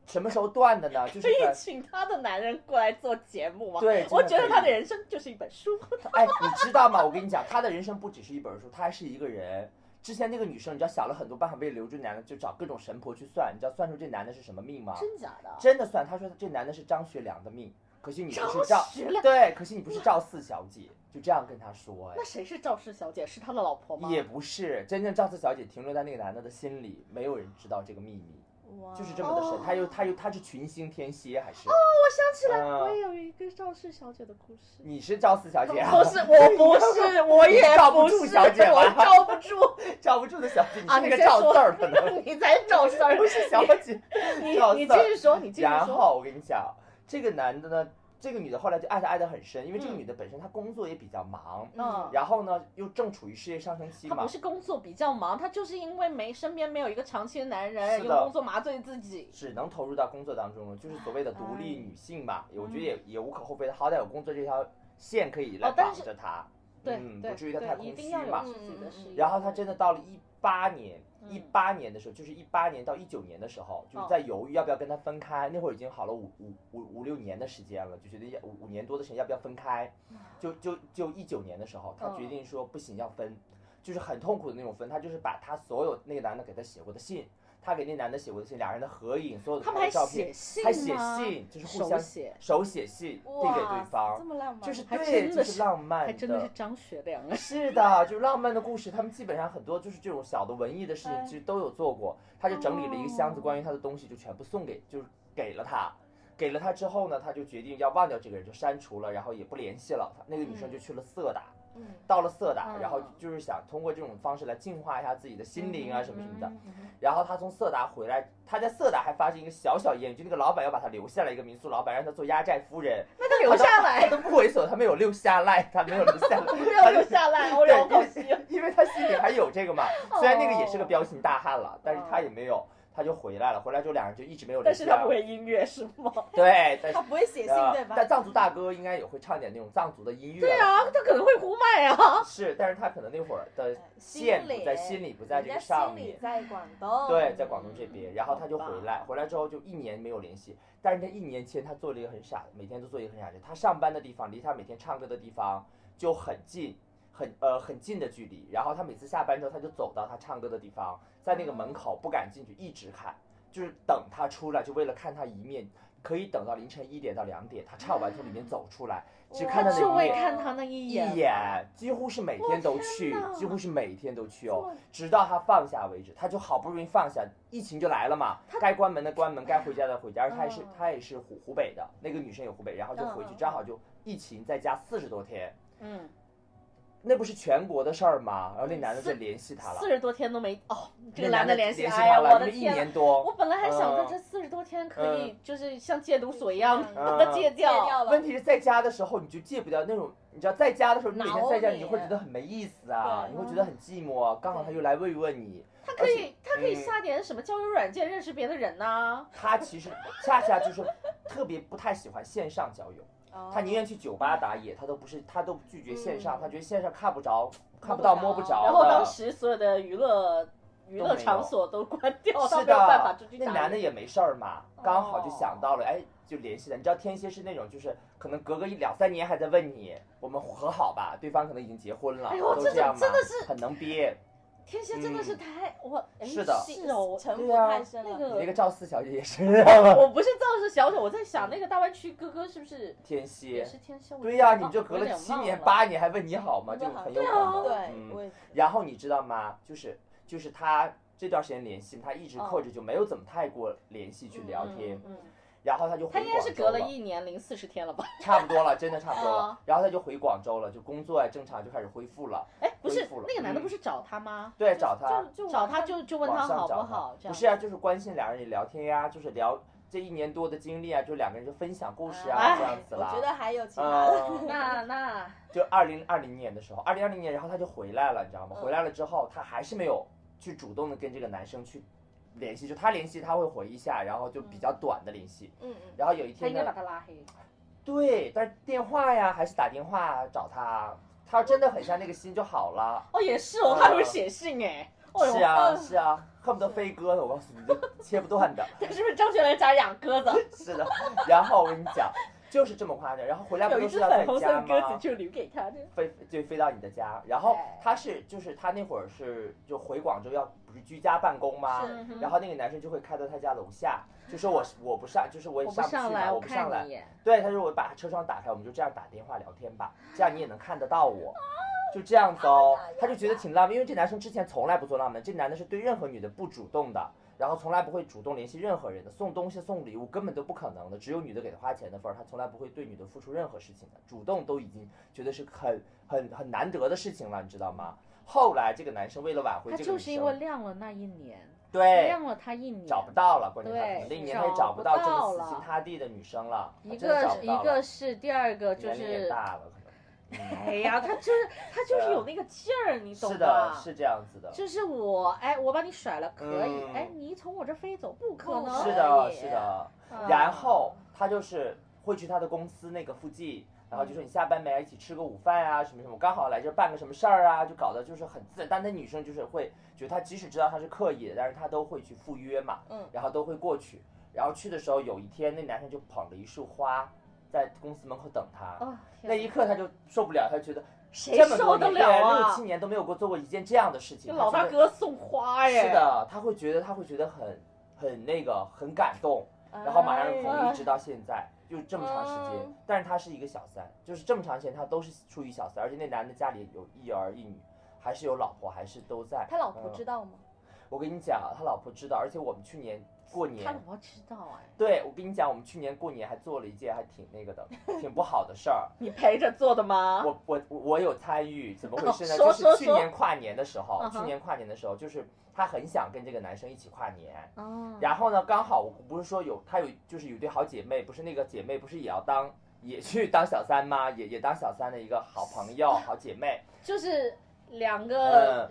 什么时候断的呢？就是可以在请他的男人过来做节目吗？对，我觉得他的人，人生就是一本书。哎，你知道吗？我跟你讲，他的人生不只是一本书，他还是一个人。之前那个女生，你知道想了很多办法为了留住男的，就找各种神婆去算，你知道算出这男的是什么命吗？真假的？真的算，他说这男的是张学良的命，可惜你不是赵，张学良对，可惜你不是赵四小姐，就这样跟他说，哎那，谁是赵四小姐？是他的老婆吗？也不是，真正赵四小姐停留在那个男的的心里，没有人知道这个秘密，哇就是这么的神。他又他又他是群星天蝎还是？哦我想起来，嗯我也有一个赵四小姐的故事。你是赵四小姐、啊？不是，我不是，我也你罩不住小姐我吧 罩不住 罩不住的小姐，你啊！是那个赵四儿可能，你才赵四儿，不是小姐。你你继续说，你继续说。然后我跟你讲，这个男的呢，这个女的后来就爱她爱得很深，因为这个嗯。女的本身她工作也比较忙，嗯，然后呢又正处于事业上升期嘛。她不，是工作比较忙，她就是因为没身边没有一个长期的男人，用工作麻醉自己。只能投入到工作当中了，就是所谓的独立女性吧，我觉得嗯也也无可厚非的，好歹有工作这条线可以来绑着她，对嗯，不至于她太空虚嘛。然后她真的到了一八年，嗯一八年的时候，就是一八年到一九年的时候，就是哦在犹豫要不要跟他分开。那会儿已经好了五五五五六年的时间了，就觉得要五五年多的时间要不要分开。就就就一九年的时候，她嗯决定说不行要分，就是很痛苦的那种分。他就是把他所有那个男的给他写过的信，她给那男的写过的信，俩人的合影，所有的他们还拍的照片写，信还写信，就是互相手写，手写信递给对方这，么浪漫，就是还对，就是浪漫还真的是张学良啊。是的，就是浪漫的故事，他们基本上很多就是这种小的文艺的事情，哎其实都有做过。他就整理了一个箱子，哦关于他的东西，就全部送给，就是给了他。给了他之后呢，他就决定要忘掉这个人，就删除了，然后也不联系了。那个女生就去了色达，嗯，到了色达，嗯然后就是想通过这种方式来净化一下自己的心灵啊什么什么的。然后他从色达回来，他在色达还发生一个小小艳遇，就那个老板要把他留下来，一个民宿老板让他做压寨夫人，那就留下他来，都不猥琐，他没有留下来，他没有留下来，没有留下来，我对好可惜。因为他心里还有这个嘛。虽然那个也是个彪形大汉了，但是他也没有他就回来了，回来之后两人就一直没有联系但。是他不会音乐是吗？对，但是他不会写信呃对吧？但藏族大哥应该也会唱点那种藏族的音乐。对，啊，他可能会呼麦啊。是，但是他可能那会儿的线不在心里，不在这个人家心里上面。在广东，对，在广东这边，然后他就回来，回来之后就一年没有联系。但是他一年前他做了一个很傻，每天都做一个很傻的事。他上班的地方离他每天唱歌的地方就很近，很呃很近的距离。然后他每次下班之后，他就走到他唱歌的地方，在那个门口不敢进去，一直看，就是等他出来，就为了看他一面，可以等到凌晨一点到两点，他唱完从里面走出来，只看他那就为一面。看他那一一眼。几乎是每天都去，几乎是每天都去哦，直到他放下为止。他就好不容易放下，疫情就来了嘛，该关门的关门，该回家的回家。而他也是嗯他也是湖湖北的，那个女生也湖北，然后就回去嗯，正好就疫情在家四十多天，嗯，那不是全国的事儿吗？然后那男的就联系他了四，十多天都没哦，这个男的联联系，哎呀，联系他了，我的天啊！年多。我本来还想着嗯这四十多天可以就是像戒毒所一样嗯把它戒戒掉掉。了问题是在家的时候你就戒不掉那种，你知道在家的时候，你每天在家你你会觉得很没意思啊，你会觉得很寂寞啊。刚好他又来慰问你，他可以，他可以嗯下点什么交友软件认识别的人呐。他其实恰恰就是特别不太喜欢线上交友，哦他宁愿去酒吧打野，他都不是，他都拒绝线上，嗯他觉得线上看不着、看不到、摸摸不着。然后当时所有的娱乐娱乐场所都关掉，他是没有办法的出去，打。那男的也没事儿嘛，刚好就哦想到了，哎，就联系了。你知道天蝎是那种，就是可能隔个一两三年还在问你，我们和好吧？对方可能已经结婚了，哎呦这都这样嘛，真的是很能憋。天蝎真的是嗯太我哎是的是哦，我城府对啊太深了。那个你那个赵四小姐也是？我不是赵四小姐，我在想那个大湾区哥哥是不是天蝎，是天蝎？对呀、你就隔了七年八年还问你好吗？就很有对啊可能。对，嗯然后你知道吗？就是就是他这段时间联系，他一直克制，就没有怎么太过联系去聊天。嗯，嗯然后他就回他应该是广州了，隔了一年零四十天了吧？差不多了，真的差不多了 哦。然后他就回广州了，就工作啊正常就开始恢复了。哎，不是那个男的嗯不是找他吗？对，找他，就就找他就就问他好不好？不是啊，就是关心两人也聊天呀、就是聊这一年多的经历啊，就两个人就分享故事啊，哎这样子啦。我觉得还有其他的。嗯，那那就二零二零年的时候，二零二零年，然后他就回来了，你知道吗？嗯回来了之后，他还是没有去主动的跟这个男生去联系，就他联系他会回一下，然后就比较短的联系。嗯嗯，然后有一天他应该把呢，他拉黑。对，但是电话呀，还是打电话找他，他要真的很像那个心就好了。哦，也是哦，嗯他还会写信哎。哦是啊，嗯是啊，恨不得飞鸽的，我告诉你，就切不断的。他是不是张学良家养鸽子？是的，然后我跟你讲，就是这么夸张。然后回来不都是要在家的鸽子吗？就留给他的。飞就飞到你的家，然后他是就是他那会儿是就回广州要不是居家办公吗？嗯然后那个男生就会开到他家楼下，就说我我不上，就是我也不上不去嘛，我不上来。对，他说我把车窗打开，我们就这样打电话聊天吧，这样你也能看得到我，就这样子哦。他就觉得挺浪漫，因为这男生之前从来不做浪漫，这男的是对任何女的不主动的，然后从来不会主动联系任何人的，送东西送礼物根本都不可能的，只有女的给他花钱的份儿，他从来不会对女的付出任何事情的，主动都已经觉得是很很很难得的事情了，你知道吗？后来这个男生为了挽回这个女就是因为生，亮了那一年，对，晾了他一年，找不到了，关键他那一年他也找不到这到么死心塌地的女生了，他一个一个是，第二个就年龄也是，大了。哎呀，他就是他就是有那个劲儿，你懂是的，是这样子的。就是我，哎，我把你甩了可以，嗯哎，你从我这飞走不可能，是的，是的。嗯然后他就是会去他的公司那个附近，然后就说你下班没啊，一起吃个午饭啊，什么什么，刚好来这儿办个什么事儿啊，就搞得就是很自然。但那女生就是会觉得他即使知道他是刻意的，但是他都会去赴约嘛，嗯然后都会过去。然后去的时候，有一天那男生就捧了一束花在公司门口等他，哦，那一刻他就受不了，他觉得谁这么多受得年了啊六七？年都没有过做过一件这样的事情，老大哥送花耶，是，的，他会觉得他会觉得很很那个很感动，然后马上哎同意，直到现在就这么长时间嗯。但是他是一个小三，就是这么长时间他都是处于小三，而且那男的家里有一儿一女，还是有老婆，还是都在。他老婆嗯知道吗？我跟你讲，他老婆知道，而且我们去年过年他，老婆知道哎，对我跟你讲，我们去年过年还做了一件还挺那个的，挺不好的事儿。你陪着做的吗？我我我我有参与，怎么回事呢？就是去年跨年的时候，嗯去年跨年的时候，就是他很想跟这个男生一起跨年，哦，然后呢，刚好我不是说有他有就是有一对好姐妹，不是那个姐妹不是也要当也去当小三吗？也也当小三的一个好朋友、好姐妹，就是两个嗯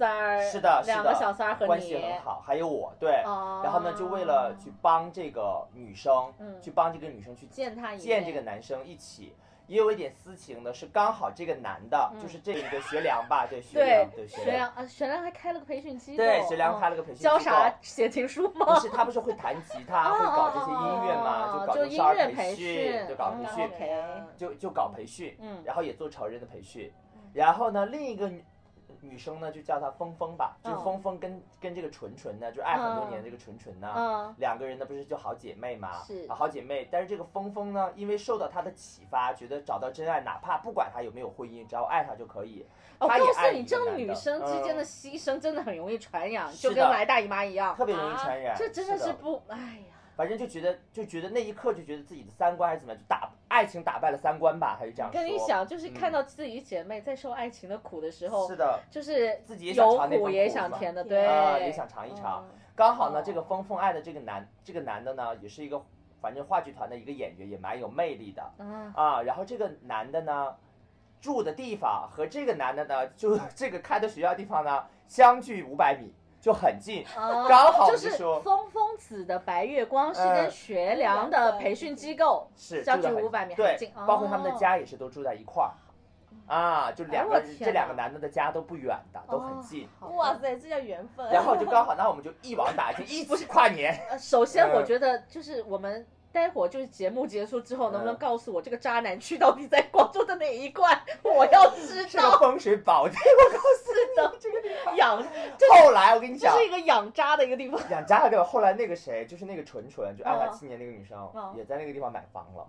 三儿，是的，是两个的小三儿和关系你，很好，还有我，对。哦，然后呢，就为了去帮这个女生，嗯去帮这个女生去见他一见这个男生一起。也有一点私情的是，刚好这个男的，嗯就是这个学良吧，对学良，对学良啊，学良还开了个培训机构，对学良嗯开了个培训机构，教啥写情书吗？不是他不是会弹吉他，会搞这些音乐嘛，哦就搞这少儿培培训就搞培嗯训就就搞培训，嗯然后也做成人的培训，然后呢，另一个女女生呢就叫她峰峰吧，就峰峰跟跟这个纯纯呢，就爱很多年的这个纯纯呢，嗯。两个人呢不是就好姐妹嘛，是。啊好姐妹，但是这个峰峰呢，因为受到她的启发，觉得找到真爱，哪怕不管他有没有婚姻，只要爱他就可以。我告诉你，这种女生之间的嗯。牺牲真的很容易传染，就跟来大姨妈一样，特别容易传染，这真的是是不，哎呀，反正就觉得就觉得那一刻就觉得自己的三观还是怎么样，就打爱情打败了三观吧，还是这样说。跟你想，就是看嗯到自己姐妹在受爱情的苦的时候，是的，就是自己也想有尝那份苦也想甜的，对。啊、也想尝一尝。嗯。刚好呢，哦。这个峰峰爱的这个男这个男的呢，也是一个反正话剧团的一个演员，也蛮有魅力的。嗯。啊。然后这个男的呢，住的地方和这个男的呢，就 这个开的学校地方呢，相距五百米，就很近。哦刚好就是就说峰峰子的白月光是跟嗯学良的培训机构是相距住得很500米很对近，包括他们的哦家也是都住在一块儿。啊，就两个、哎这两个男的的家都不远的，都很哦近。好哇塞，这叫缘分。然后就刚好，那我们就一网打尽，一起跨年。呃，首先我嗯觉得就是我们待会儿就是节目结束之后，能不能嗯告诉我这个渣男去到底在广州的哪一关？我要知是个道。风水宝地，我告诉你，这个地方。养，后来我跟你讲这是，一个养渣的一个地方。养渣的地方。后来那个谁，就是那个纯纯，就爱他嗯七年那个女生，嗯也在那个地方买房了，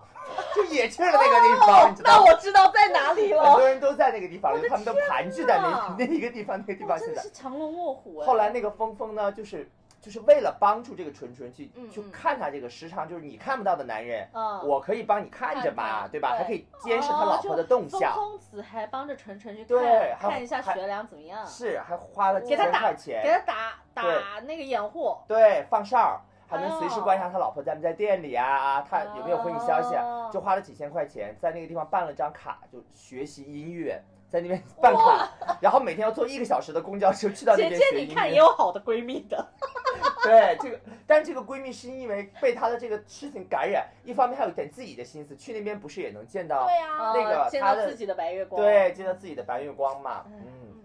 就也去了那个地方？那我知道在哪里了很。多人都在那个地方，就他们都盘踞在那 那一个地方，那个地方现在真的是。藏龙卧虎哎。后来那个峰峰呢，就是就是为了帮助这个纯纯去去看他这个时常就是你看不到的男人，嗯，我可以帮你看着看嘛，对吧？还可以监视他老婆的动向。峰峰子还帮着纯纯去对看一下还学良怎么样，是，还花了几千块钱，给他打打那个掩护。对，放哨，还能随时哦观察他老婆在不在店里啊，他有没有回你消息就花了几千块钱，在那个地方办了张卡，就学习音乐，在那边办卡，然后每天要坐一个小时的公交车去到那姐姐，边学音你看也。有好的闺蜜的。对，这个，但这个闺蜜是因为被她的这个事情感染，一方面还有一点自己的心思，去那边不是也能见到，对呀，那个她的到自己的白月光。对，见到自己的白月光嘛，嗯嗯，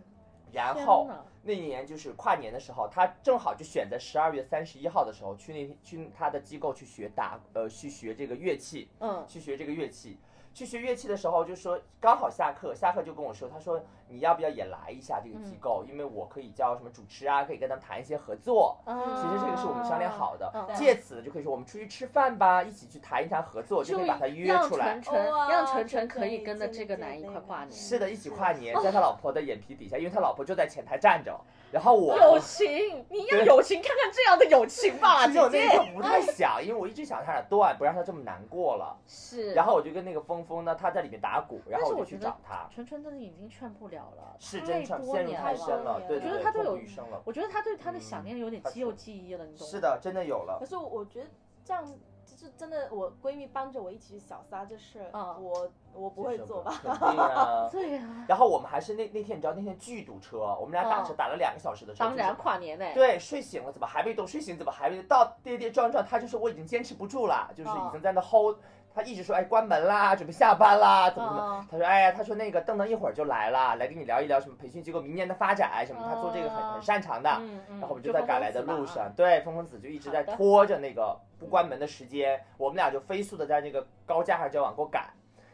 然后。哪那年就是跨年的时候，她正好就选在十二月三十一号的时候去那去她的机构去学打呃去学这个乐器，嗯去学这个乐器。去学乐器的时候就说刚好下课，下课就跟我说，他说你要不要也来一下这个机构，因为我可以教什么主持啊，可以跟他们谈一些合作。嗯其实这个是我们商量好的，嗯借此就可以说我们出去吃饭吧，一起去谈一谈合作，就可以把他约出来。让晨晨让纯纯纯可以跟着这个男一块跨年。是的，一起跨年，在他老婆的眼皮底下，因为他老婆就在前台站着，然后我友情，你要友情，看看这样的友情吧，其实我姐姐。那一刻不太想，因为我一直想他俩断，不让他这么难过了。是，然后我就跟那个峰峰呢，他在里面打鼓，然后我就去找他。纯纯真的已经劝不了了，是真太多上陷入太深了，对我对对，痛觉得他都有余生了。我觉得他对他的想嗯念有点肌肉记忆了，你懂吗？是的，真的有了可。是我觉得这样就是真的，我闺蜜帮着我一起去小撒这事，嗯我我不会做吧？肯定啊。对呀，然后我们还是那那天，你知道那天巨堵车，我们俩打车嗯打了两个小时的车。当然跨年呢。对，睡醒了怎么还没动？睡醒怎么还没到？跌跌撞撞，他就说我已经坚持不住了，就是已经在那 hold。他一直说哎关门啦，准备下班啦，怎么怎么？嗯他说哎呀，他说那个邓邓一会儿就来了，来跟你聊一聊什么培训机构明年的发展什么，他做这个很很擅长的。然后我们就在赶来的路上，对，风风子就一直在拖着那个不关门的时间，我们俩就飞速的在那个高架上就往过赶，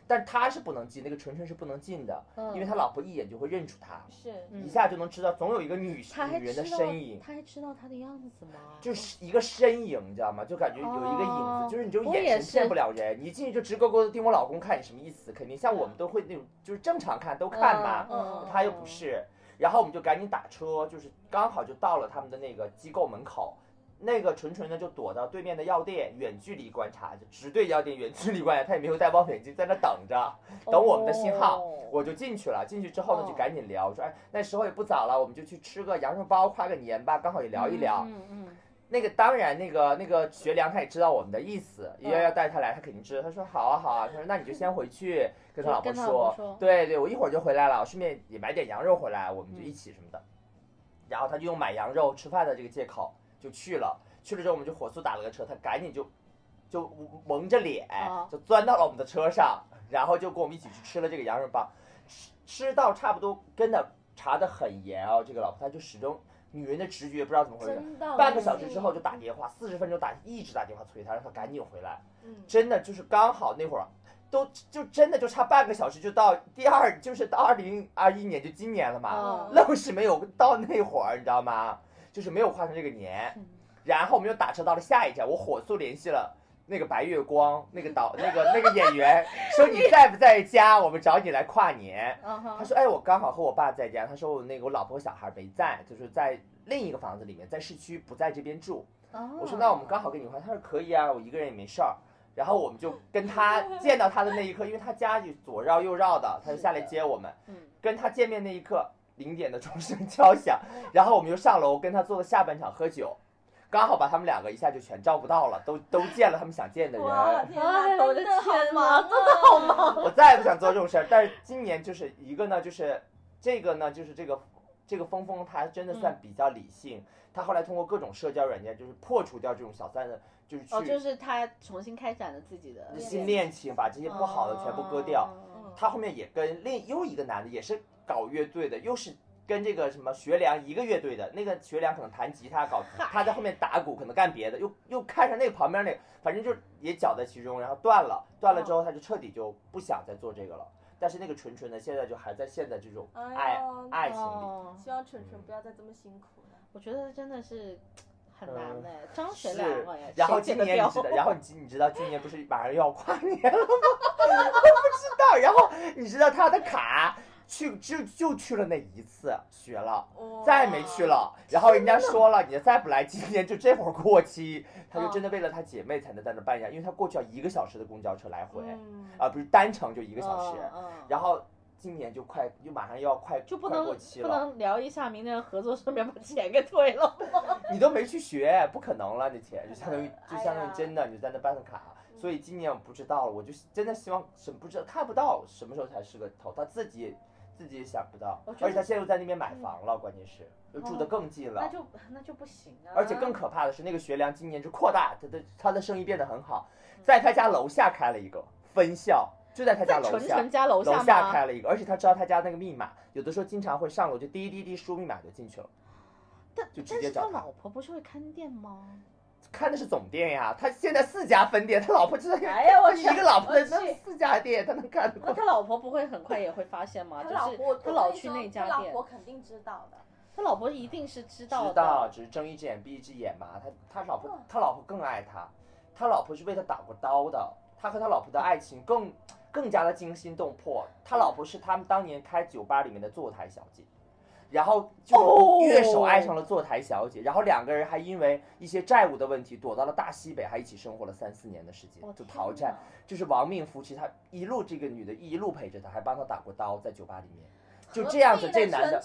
但他是不能进，那个纯纯是不能进的，因为他老婆一眼就会认出他，是，嗯一下就能知道总有一个女女人的身影，他还知道他的样子吗？就是一个身影，你知道吗？就感觉有一个影哦子，就是你这种眼神骗不了人，你一进去就直勾勾的盯我老公看，你什么意思？肯定像我们都会那种，就是正常看都看嘛，他又不是，然后我们就赶紧打车，就是刚好就到了他们的那个机构门口。那个纯纯呢就躲到对面的药店，远距离观察，就直对药店远距离观察，他也没有戴望远镜，在那等着，等我们的信号。哦我就进去了，进去之后呢哦就赶紧聊，我说哎那时候也不早了，我们就去吃个羊肉包，跨个年吧，刚好也聊一聊。嗯嗯那个当然，那个那个学良他也知道我们的意思，因为要带他来，他肯定知道。他说好啊好啊，他说那你就先回去 跟他老婆说对对，我一会儿就回来了，我顺便也买点羊肉回来，我们就一起什么的。然后他就用买羊肉吃饭的这个借口就去了，去了之后我们就火速打了个车，他赶紧就就蒙着脸啊就钻到了我们的车上，然后就跟我们一起去吃了这个羊肉棒，吃吃到差不多真的查的很严哦，这个老婆她就始终女人的直觉不知道怎么回事，半个小时之后就打电话，四十分钟打一直打电话催他，让他赶紧回来。嗯，真的就是刚好那会儿，都就真的就差半个小时就到第二，就是到二零二一年就今年了嘛，嗯愣是没有到那会儿，你知道吗？就是没有跨上这个年。然后我们又打车到了下一站，我火速联系了那个白月光那个导 那个那个演员，说你在不在家？我们找你来跨年。他说：“哎，我刚好和我爸在家。他说我那个我老婆和小孩没在，就是在另一个房子里面，在市区，不在这边住。我说那我们刚好跟你换。他说可以啊，我一个人也没事儿。然后我们就跟他见到他的那一刻，因为他家就左绕右绕的，他就下来接我们。嗯跟他见面那一刻，零点的钟声 敲响，然后我们就上楼跟他做了下半场喝酒，刚好把他们两个一下就全照顾到了，都都见了他们想见的哇，人。天哪，哎我的真的好天哪忙啊，真的好忙我再也不想做这种事儿。但是今年就是一个呢，就是这个呢，就是这个这个峰峰他真的算比较理性，他后来通过各种社交软件，就是破除掉这种小三的，就是去、哦，就是他重新开展了自己的新恋情，把这些不好的全部割掉。哦他后面也跟另又一个男的也是搞乐队的，又是跟这个什么学良一个乐队的，那个学良可能弹吉他搞，他在后面打鼓，可能干别的，又又看上那个旁边那个，反正就也搅在其中，然后断了，断了之后他就彻底就不想再做这个了。但是那个纯纯的现在就还在陷在这种爱哎爱情里，哦。希望纯纯不要再这么辛苦了。我觉得真的是很难嗯。哎，张学良哎，然后今年你知道，然后你知你知道今年不是马上又要跨年了吗？知道。然后你知道他的卡去就就去了那一次学了，哇再没去。了。然后人家说了，你再不来，今年就这会儿过期。他就嗯真的为了他姐妹才能在那办一下，因为他过去要一个小时的公交车来回，嗯啊，不是单程就一一个小时。嗯，然后今年就快，就马上又要快快就不能过期了。不能聊一下明年的合作，顺便把钱给退了？你都没去学，不可能了，那钱就相当于就哎相当于真的，你就在那办的卡。所以今年我不知道了，我就真的希望什不知道看不到什么时候才是个头，他自己自己也想不到，而且他现在又在那边买房了，关键是又住得更近了。那就那就不行啊！而且更可怕的是，那个学良今年就扩大他的他的生意变得很好，嗯在他家楼下开了一个分校，就在他家楼下。纯家楼楼下开了一个，而且他知道他家那个密码，有的时候经常会上楼就滴滴滴输密码就进去了，但就直但是他老婆不是会看店吗？看的是总店呀。他现在四家分店，他老婆知道，哎呀我他 一个老婆的那四家店，他能看得过？那他老婆不会很快也会发现吗？就是他老婆，他老去那家店他老婆，肯定知道的。他老婆一定是知道的知道，只是睁一只眼闭一只眼嘛。他他老婆嗯，他老婆更爱他，他老婆是为他打过刀的，他和他老婆的爱情更更加的惊心动魄。他老婆是他们当年开酒吧里面的坐台小姐。然后就哦。乐手爱上了坐台小姐，然后两个人还因为一些债务的问题躲到了大西北，还一起生活了三四年的时间，就逃债。哪。就是亡命夫妻，他一路这个女的一路陪着他，还帮他打过刀，在酒吧里面，就这样子，这男的，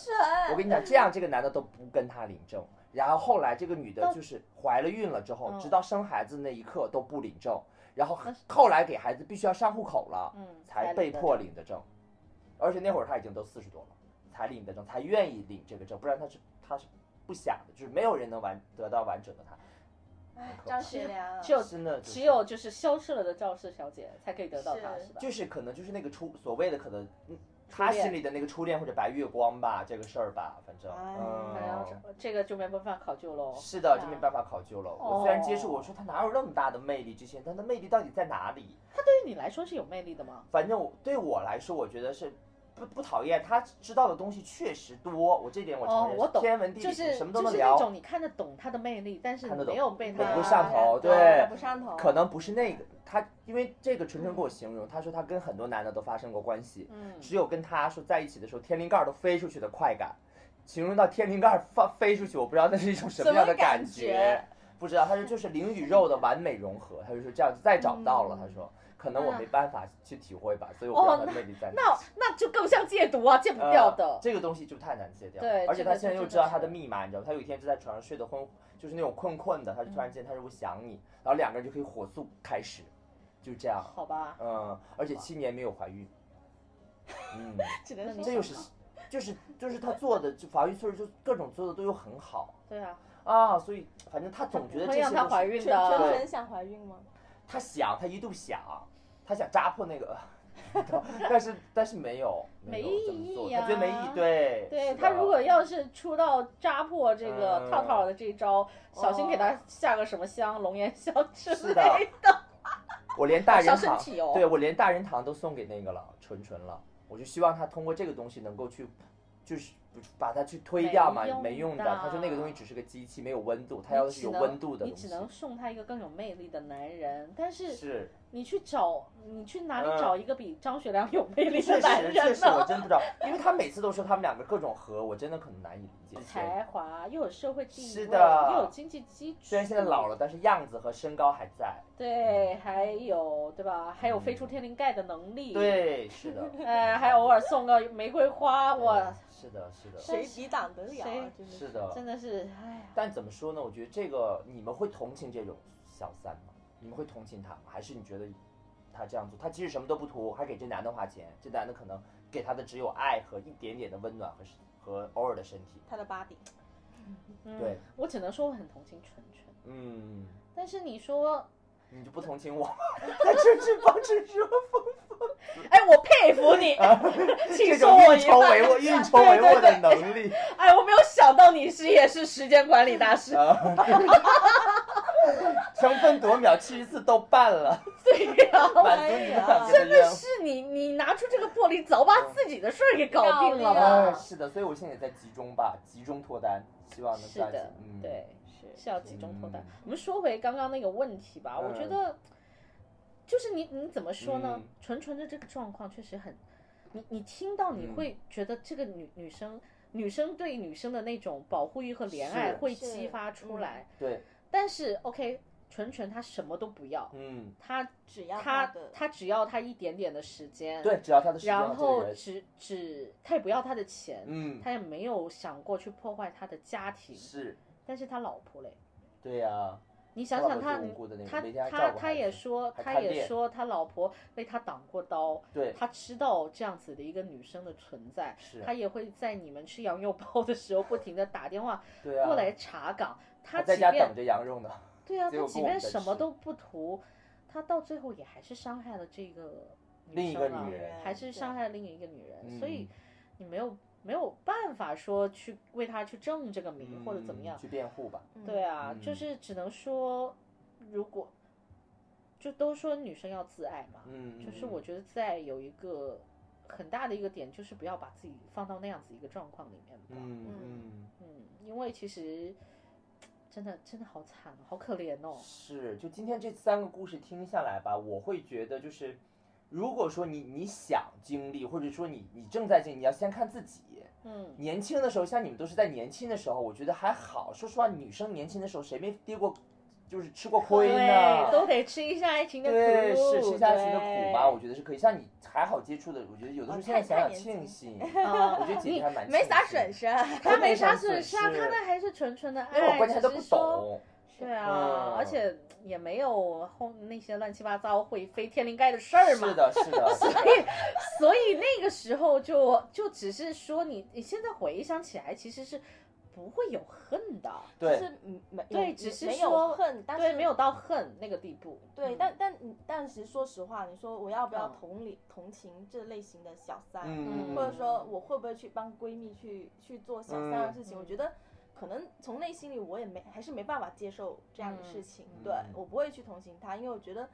我跟你讲，这样这个男的都不跟他领证，然后后来这个女的就是怀了孕了之后，嗯。直到生孩子那一刻都不领证，然后后来给孩子必须要上户口了，嗯，才被迫领领的证，而且那会儿他已经都四十多了，才领的证，才愿意领这个证，不然他是他是不想的，就是没有人能完得到完整的他，哎，张学良，只有真的、就是、只有就是消失了的赵氏小姐才可以得到他，是是吧？就是可能就是那个初所谓的可能，嗯，他初恋心里的那个初恋或者白月光吧，这个事儿吧，反正，哎嗯，这个就没办法考究喽。是的，就没办法考究了。我虽然接触，哦我说他哪有那么大的魅力？之前他的魅力到底在哪里？他对于你来说是有魅力的吗？反正我对我来说，我觉得是不不讨厌。他知道的东西确实多，我这点我承认，哦我懂天文地理就是什么都能聊就是那。种你看得懂他的魅力，但是没有被他不上头啊对不上头，可能不是那个他，因为这个纯纯给我形容，他说他跟很多男的都发生过关系，嗯，只有跟他说在一起的时候，天灵盖儿都飞出去的快感，形容到天灵盖儿放飞出去，我不知道那是一种什么样的感什么感觉不知道，他说就是灵与肉的完美融合，他就说这样子再找不到了，嗯他说可能我没办法去体会吧，所以我哦不知道他的魅力在哪。那那就更像戒毒啊，戒不掉的呃。这个东西就太难戒掉。对而且这个他现在又知道他的密码，你知道吗？他有一天就在床上睡得昏，就是那种困困的，他就突然间他说我想你，然后两个人就可以火速开始，就这样。好吧，嗯，而且七年没有怀孕，嗯，只能说这又是就是就是他做的就法律措施就各种做的都又很好对啊，啊，所以反正他总觉得这会让她些都是怀孕的，真的。很想怀孕吗？他想，他一度想，他想扎破那个，但是但是没有，没意义呀他觉得没意义，对，对他如果要是出到扎破这个嗯。套套的这一招，小心给他下个什么香，龙涎香之类的。我连大人伤身堂，哦。对我连大人堂都送给那个了，纯纯了，我就希望他通过这个东西能够去，就是把它去推掉嘛，没用的。他说那个东西只是个机器，没有温度，他要的是有温度的东西。你只能送他一个更有魅力的男人，但是是，你去找，你去哪里嗯找一个比张学良有魅力的确男实确人实我？真不知道，因为他每次都说他们两个各种合，我真的可能难以理解。才华又有社会地位，是的又有经济基础。虽然现在老了，但是样子和身高还在。对，还有对吧？还有飞出天灵盖的能力。，对，是的，哎，还偶尔送个玫瑰花，哇，是的，是的，谁抵挡得了是的。真的是，哎呀，但怎么说呢？我觉得这个你们会同情这种小三吗？你们会同情他吗？还是你觉得他这样做，他即使什么都不图，还给这男的花钱，这男的可能给他的只有爱和一点点的温暖和和偶尔的身体。他的 body，嗯。对，我只能说我很同情纯纯，嗯，但是你说，你就不同情我吗？他真是帮着说哎，我佩服你，请这种运说我一半筹帷幄、运筹帷幄的能力。哎，我没有想到你是也是时间管理大师，啊，争分夺秒，七十次都办了，对呀、真的。是你，你拿出这个魄力，早把自己的事儿给搞定了？是的，所以我现在也在集中吧，集中脱单，希望能抓紧是的。，嗯，对，是是要集中脱单嗯。我们说回刚刚那个问题吧，我觉嗯得就是你你怎么说呢嗯？纯纯的这个状况确实很，你你听到你嗯会觉得这个女女生女生对女生的那种保护欲和怜爱会激发出嗯来，对，但是 OK，纯纯他什么都不要，嗯，他只要她的她只要他一点点的时间，对，只要他的时间然后只只他也不要他的钱，嗯，他也没有想过去破坏他的家庭，是，但是他老婆嘞，对呀，你想想他他他他也说他也说他老婆被他挡过刀，对，他知道这样子的一个女生的存在，是。他也会在你们吃羊肉包的时候不停的打电话过来查岗，他。即便家等着羊肉呢，对啊，他即便什么都不图，他到最后也还是伤害了这个另一生啊个女人还是伤害了另一个女人，所以嗯你没有没有办法说去为他去正这个名、或者怎么样。嗯去辩护吧，对啊，嗯就是只能说，如果就都说女生要自爱嘛，嗯，就是我觉得自爱有一个很大的一个点，就是不要把自己放到那样子一个状况里面吧。嗯嗯。嗯，因为其实真的真的好惨，好可怜哦。是，就今天这三个故事听下来吧，我会觉得就是，如果说你你想经历，或者说你你正在经历，你要先看自己。嗯，年轻的时候，像你们都是在年轻的时候，我觉得还好。说实话，女生年轻的时候谁没跌过，就是吃过亏对，呢？都得吃一下爱情的苦，对，是吃下情的苦吧？我觉得是可以。像你还好接触的，我觉得有的时候哦现在想想庆幸，啊我觉得姐姐还蛮没啥损失啊。他没啥损损失啊，他那还是纯纯的爱，因为我关键他都不懂。对啊，嗯而且也没有后那些乱七八糟会飞天灵盖的事儿嘛。是的，是的，所以，所以那个时候就就只是说你你现在回想起来，其实是不会有恨的，对，就是嗯没有对只是没说有恨，但对，是没有到恨那个地步。对，嗯。但但但是说实话，你说我要不要嗯。同理同情这类型的小三，嗯，或者说我会不会去帮闺蜜去去做小三的事情？嗯。我觉得可能从内心里我也没还是没办法接受这样的事情，嗯。对我不会去同情她，因为我觉得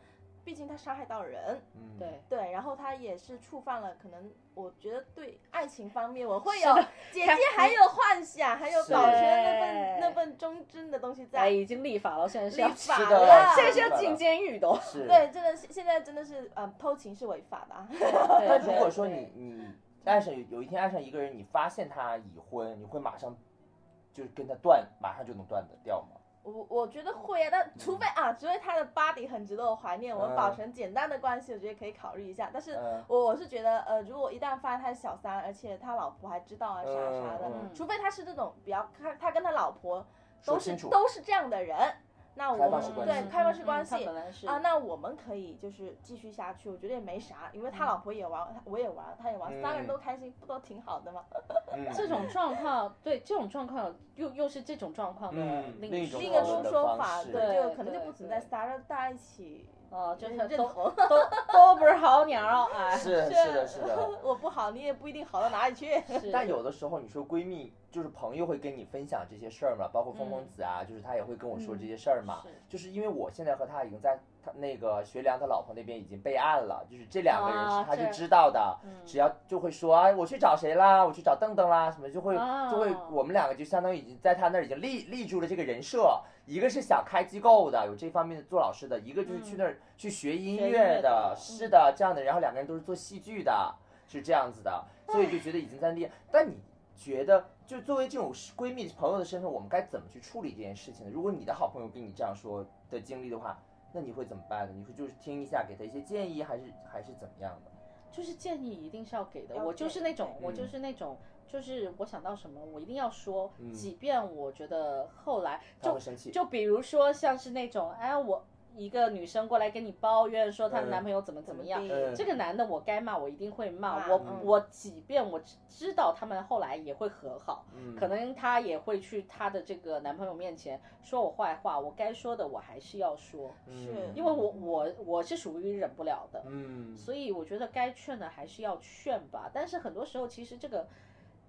毕竟他伤害到人，嗯，对，对，然后他也是触犯了可能我觉得对爱情方面我会有姐姐还有幻想，还有是保全那份那份忠贞的东西在哎，在。已经立法了，现在是要立法了，现在是要进监狱的哦。是。对，真的现在真的是，呃，偷情是违法的啊。对 但如果说你你爱上有有一天爱上一个人，你发现他已婚，你会马上就是跟他断，马上就能断的掉吗？我我觉得会啊，但除非啊，除非他的 body 很值得我怀念，我们嗯。保存简单的关系，我觉得可以考虑一下。但是嗯。我我是觉得，呃，如果一旦发现他是小三，而且他老婆还知道啊啥啥的，除非他是这种比较，他他跟他老婆都是都是这样的人，那我们对开放式关系啊，那我们可以就是继续下去，我觉得也没啥，因为他老婆也玩，我也玩，他也玩，三个人嗯。都开心，不都挺好的吗？嗯。这种状况，对这种状况又又是这种状况的嗯另一种另一个说说法，对，就可能就不存在对。仨人大家一起哦，就认是都认同。都 都不是好鸟，哎，是是的，是的。我不好，你也不一定好到哪里去。是但有的时候你说闺蜜就是朋友会跟你分享这些事儿嘛，包括峰峰嗯子啊，就是他也会跟我说嗯这些事儿嘛。是就是因为我现在和他已经在他那个学良他老婆那边已经备案了，就是这两个人啊是他就知道的，嗯只要就会说啊，我去找谁啦，我去找邓邓啦，什么就会、啊就会我们两个就相当于已经在他那儿已经立立住了这个人设，一个是想开机构的，有这方面的做老师的，一个就是去那儿去学音乐的是的，这样的，然后两个人都是做戏剧的，是这样子的，所以就觉得已经在练。但你觉得，就作为这种闺蜜朋友的身份，我们该怎么去处理这件事情呢？如果你的好朋友跟你这样说的经历的话，那你会怎么办呢？你会就是听一下，给他一些建议，还是还是怎么样的？就是建议一定是要给的。我就是那种，我就是那种，就是我想到什么，我一定要说，嗯即便我觉得后来就。就比如说像是那种，哎，我一个女生过来跟你抱怨说她的嗯男朋友怎么怎么样，嗯这个男的我该骂我一定会骂，骂。我嗯。我即便我知知道他们后来也会和好，嗯。可能她也会去她的这个男朋友面前说我坏话，我该说的我还是要说，是。因为我我我是属于忍不了的，嗯，所以我觉得该劝的还是要劝吧，但是很多时候其实这个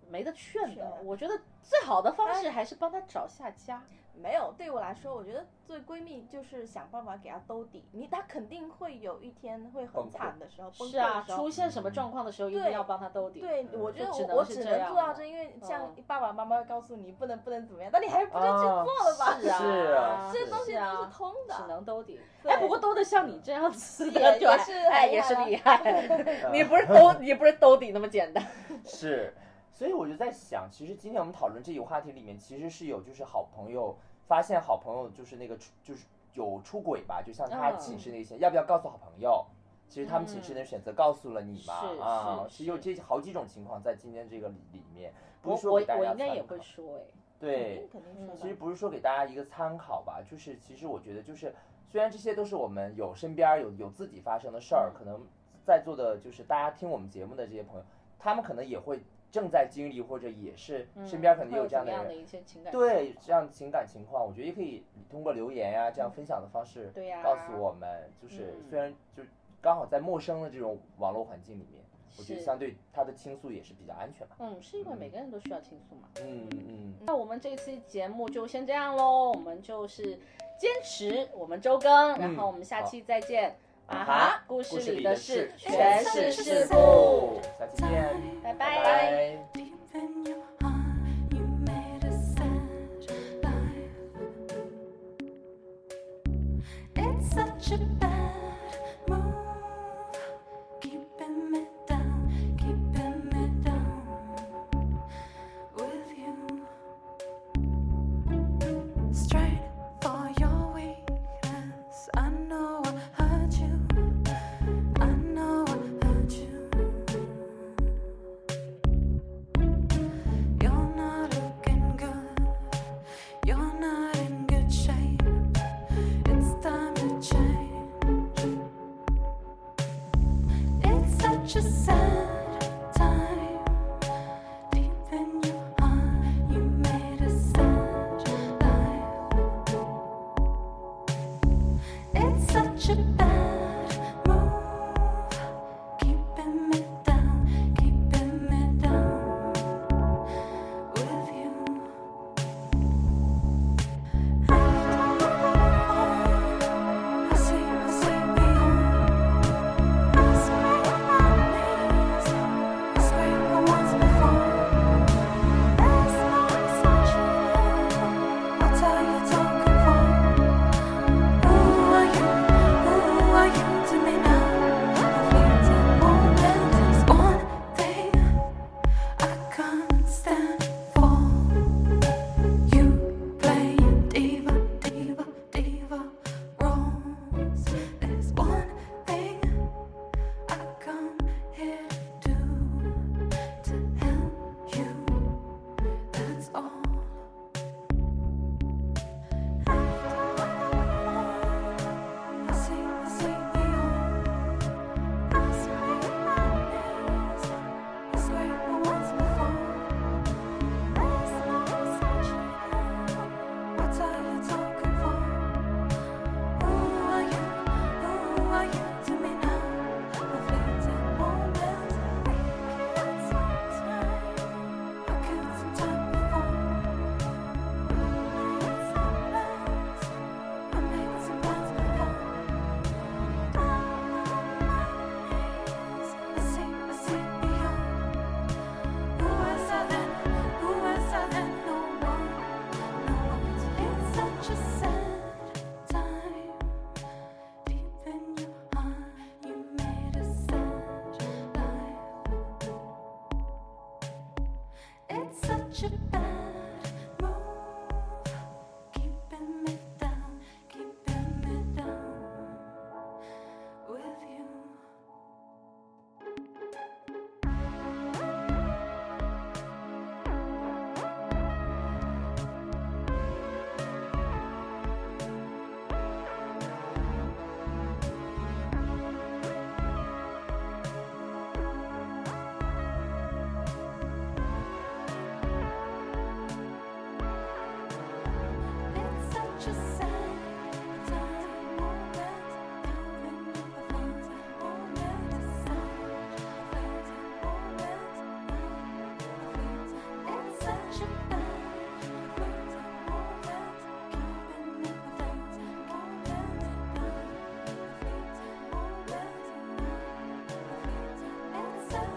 没得劝的，我觉得最好的方式还是帮他找下家。没有，对我来说，我觉得做闺蜜就是想办法给她兜底。你她肯定会有一天会很惨的时候，崩溃是啊，的时候出现什么状况的时候，一定要帮她兜底。对，我觉得我我只能做到这，因为像嗯爸爸妈妈会告诉你不能不能怎么样，但你还是不能去啊做了吧？是啊，是啊这东西都是啊是通的。只能兜底。哎，不过兜的像你这样子的，也是哎也是厉害害。你不是兜，你不是兜底那么简单。是，所以我就在想，其实今天我们讨论这个话题里面，其实是有就是好朋友发现好朋友就是那个出就是有出轨吧，就像他嗯寝室那些，要不要告诉好朋友？其实他们寝室的人选择告诉了你嘛，是啊，是有这好几种情况在今天这个里里面，不我我是说给大家我应该也参考会说，哎，对，肯定。其实不是说给大家一个参考吧，就是其实我觉得就是，虽然这些都是我们有身边有有自己发生的事儿，嗯可能在座的就是大家听我们节目的这些朋友，他们可能也会正在经历，或者也是嗯身边儿可能会有这样的人，对这样的情感情况，我觉得也可以通过留言呀、这样分享的方式，告诉我们，就是嗯。虽然就刚好在陌生的这种网络环境里面，我觉得相对他的倾诉也是比较安全吧。嗯，是因为每个人都需要倾诉嘛。嗯嗯，那我们这期节目就先这样喽，我们就是坚持我们周更，然后我们下期再见。啊哈，故事里的事全是事故，，下期见，拜拜拜。拜。Deep in your heart, you made a sad life. It's such a bad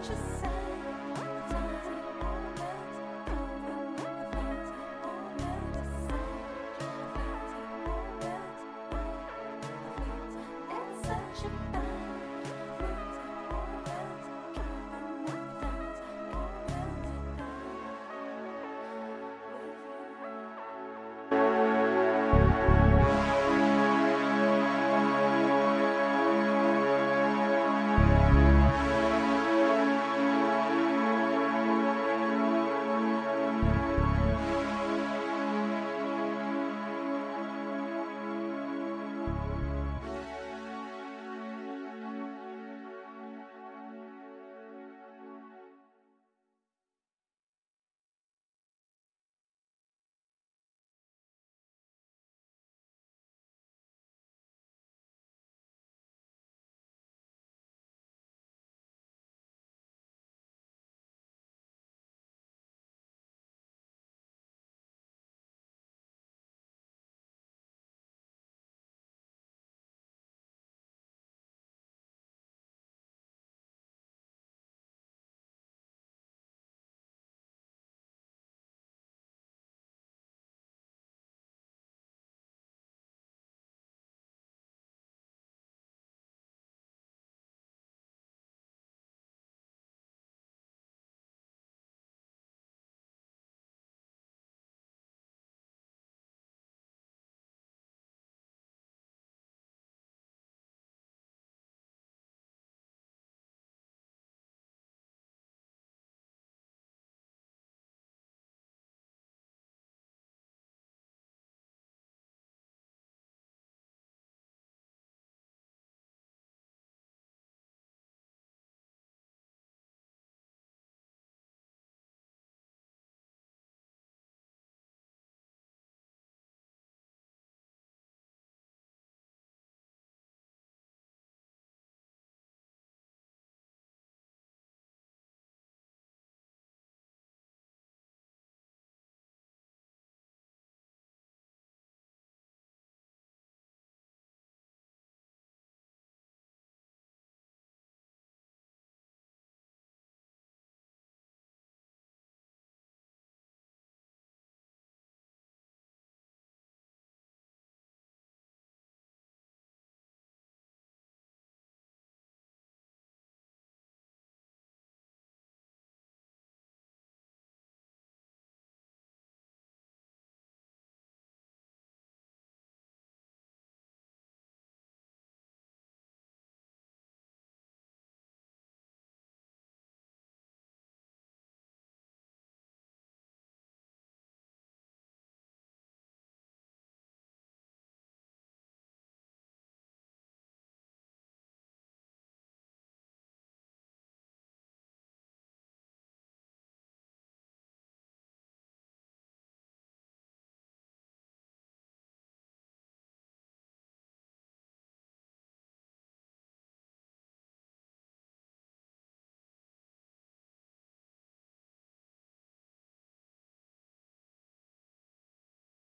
just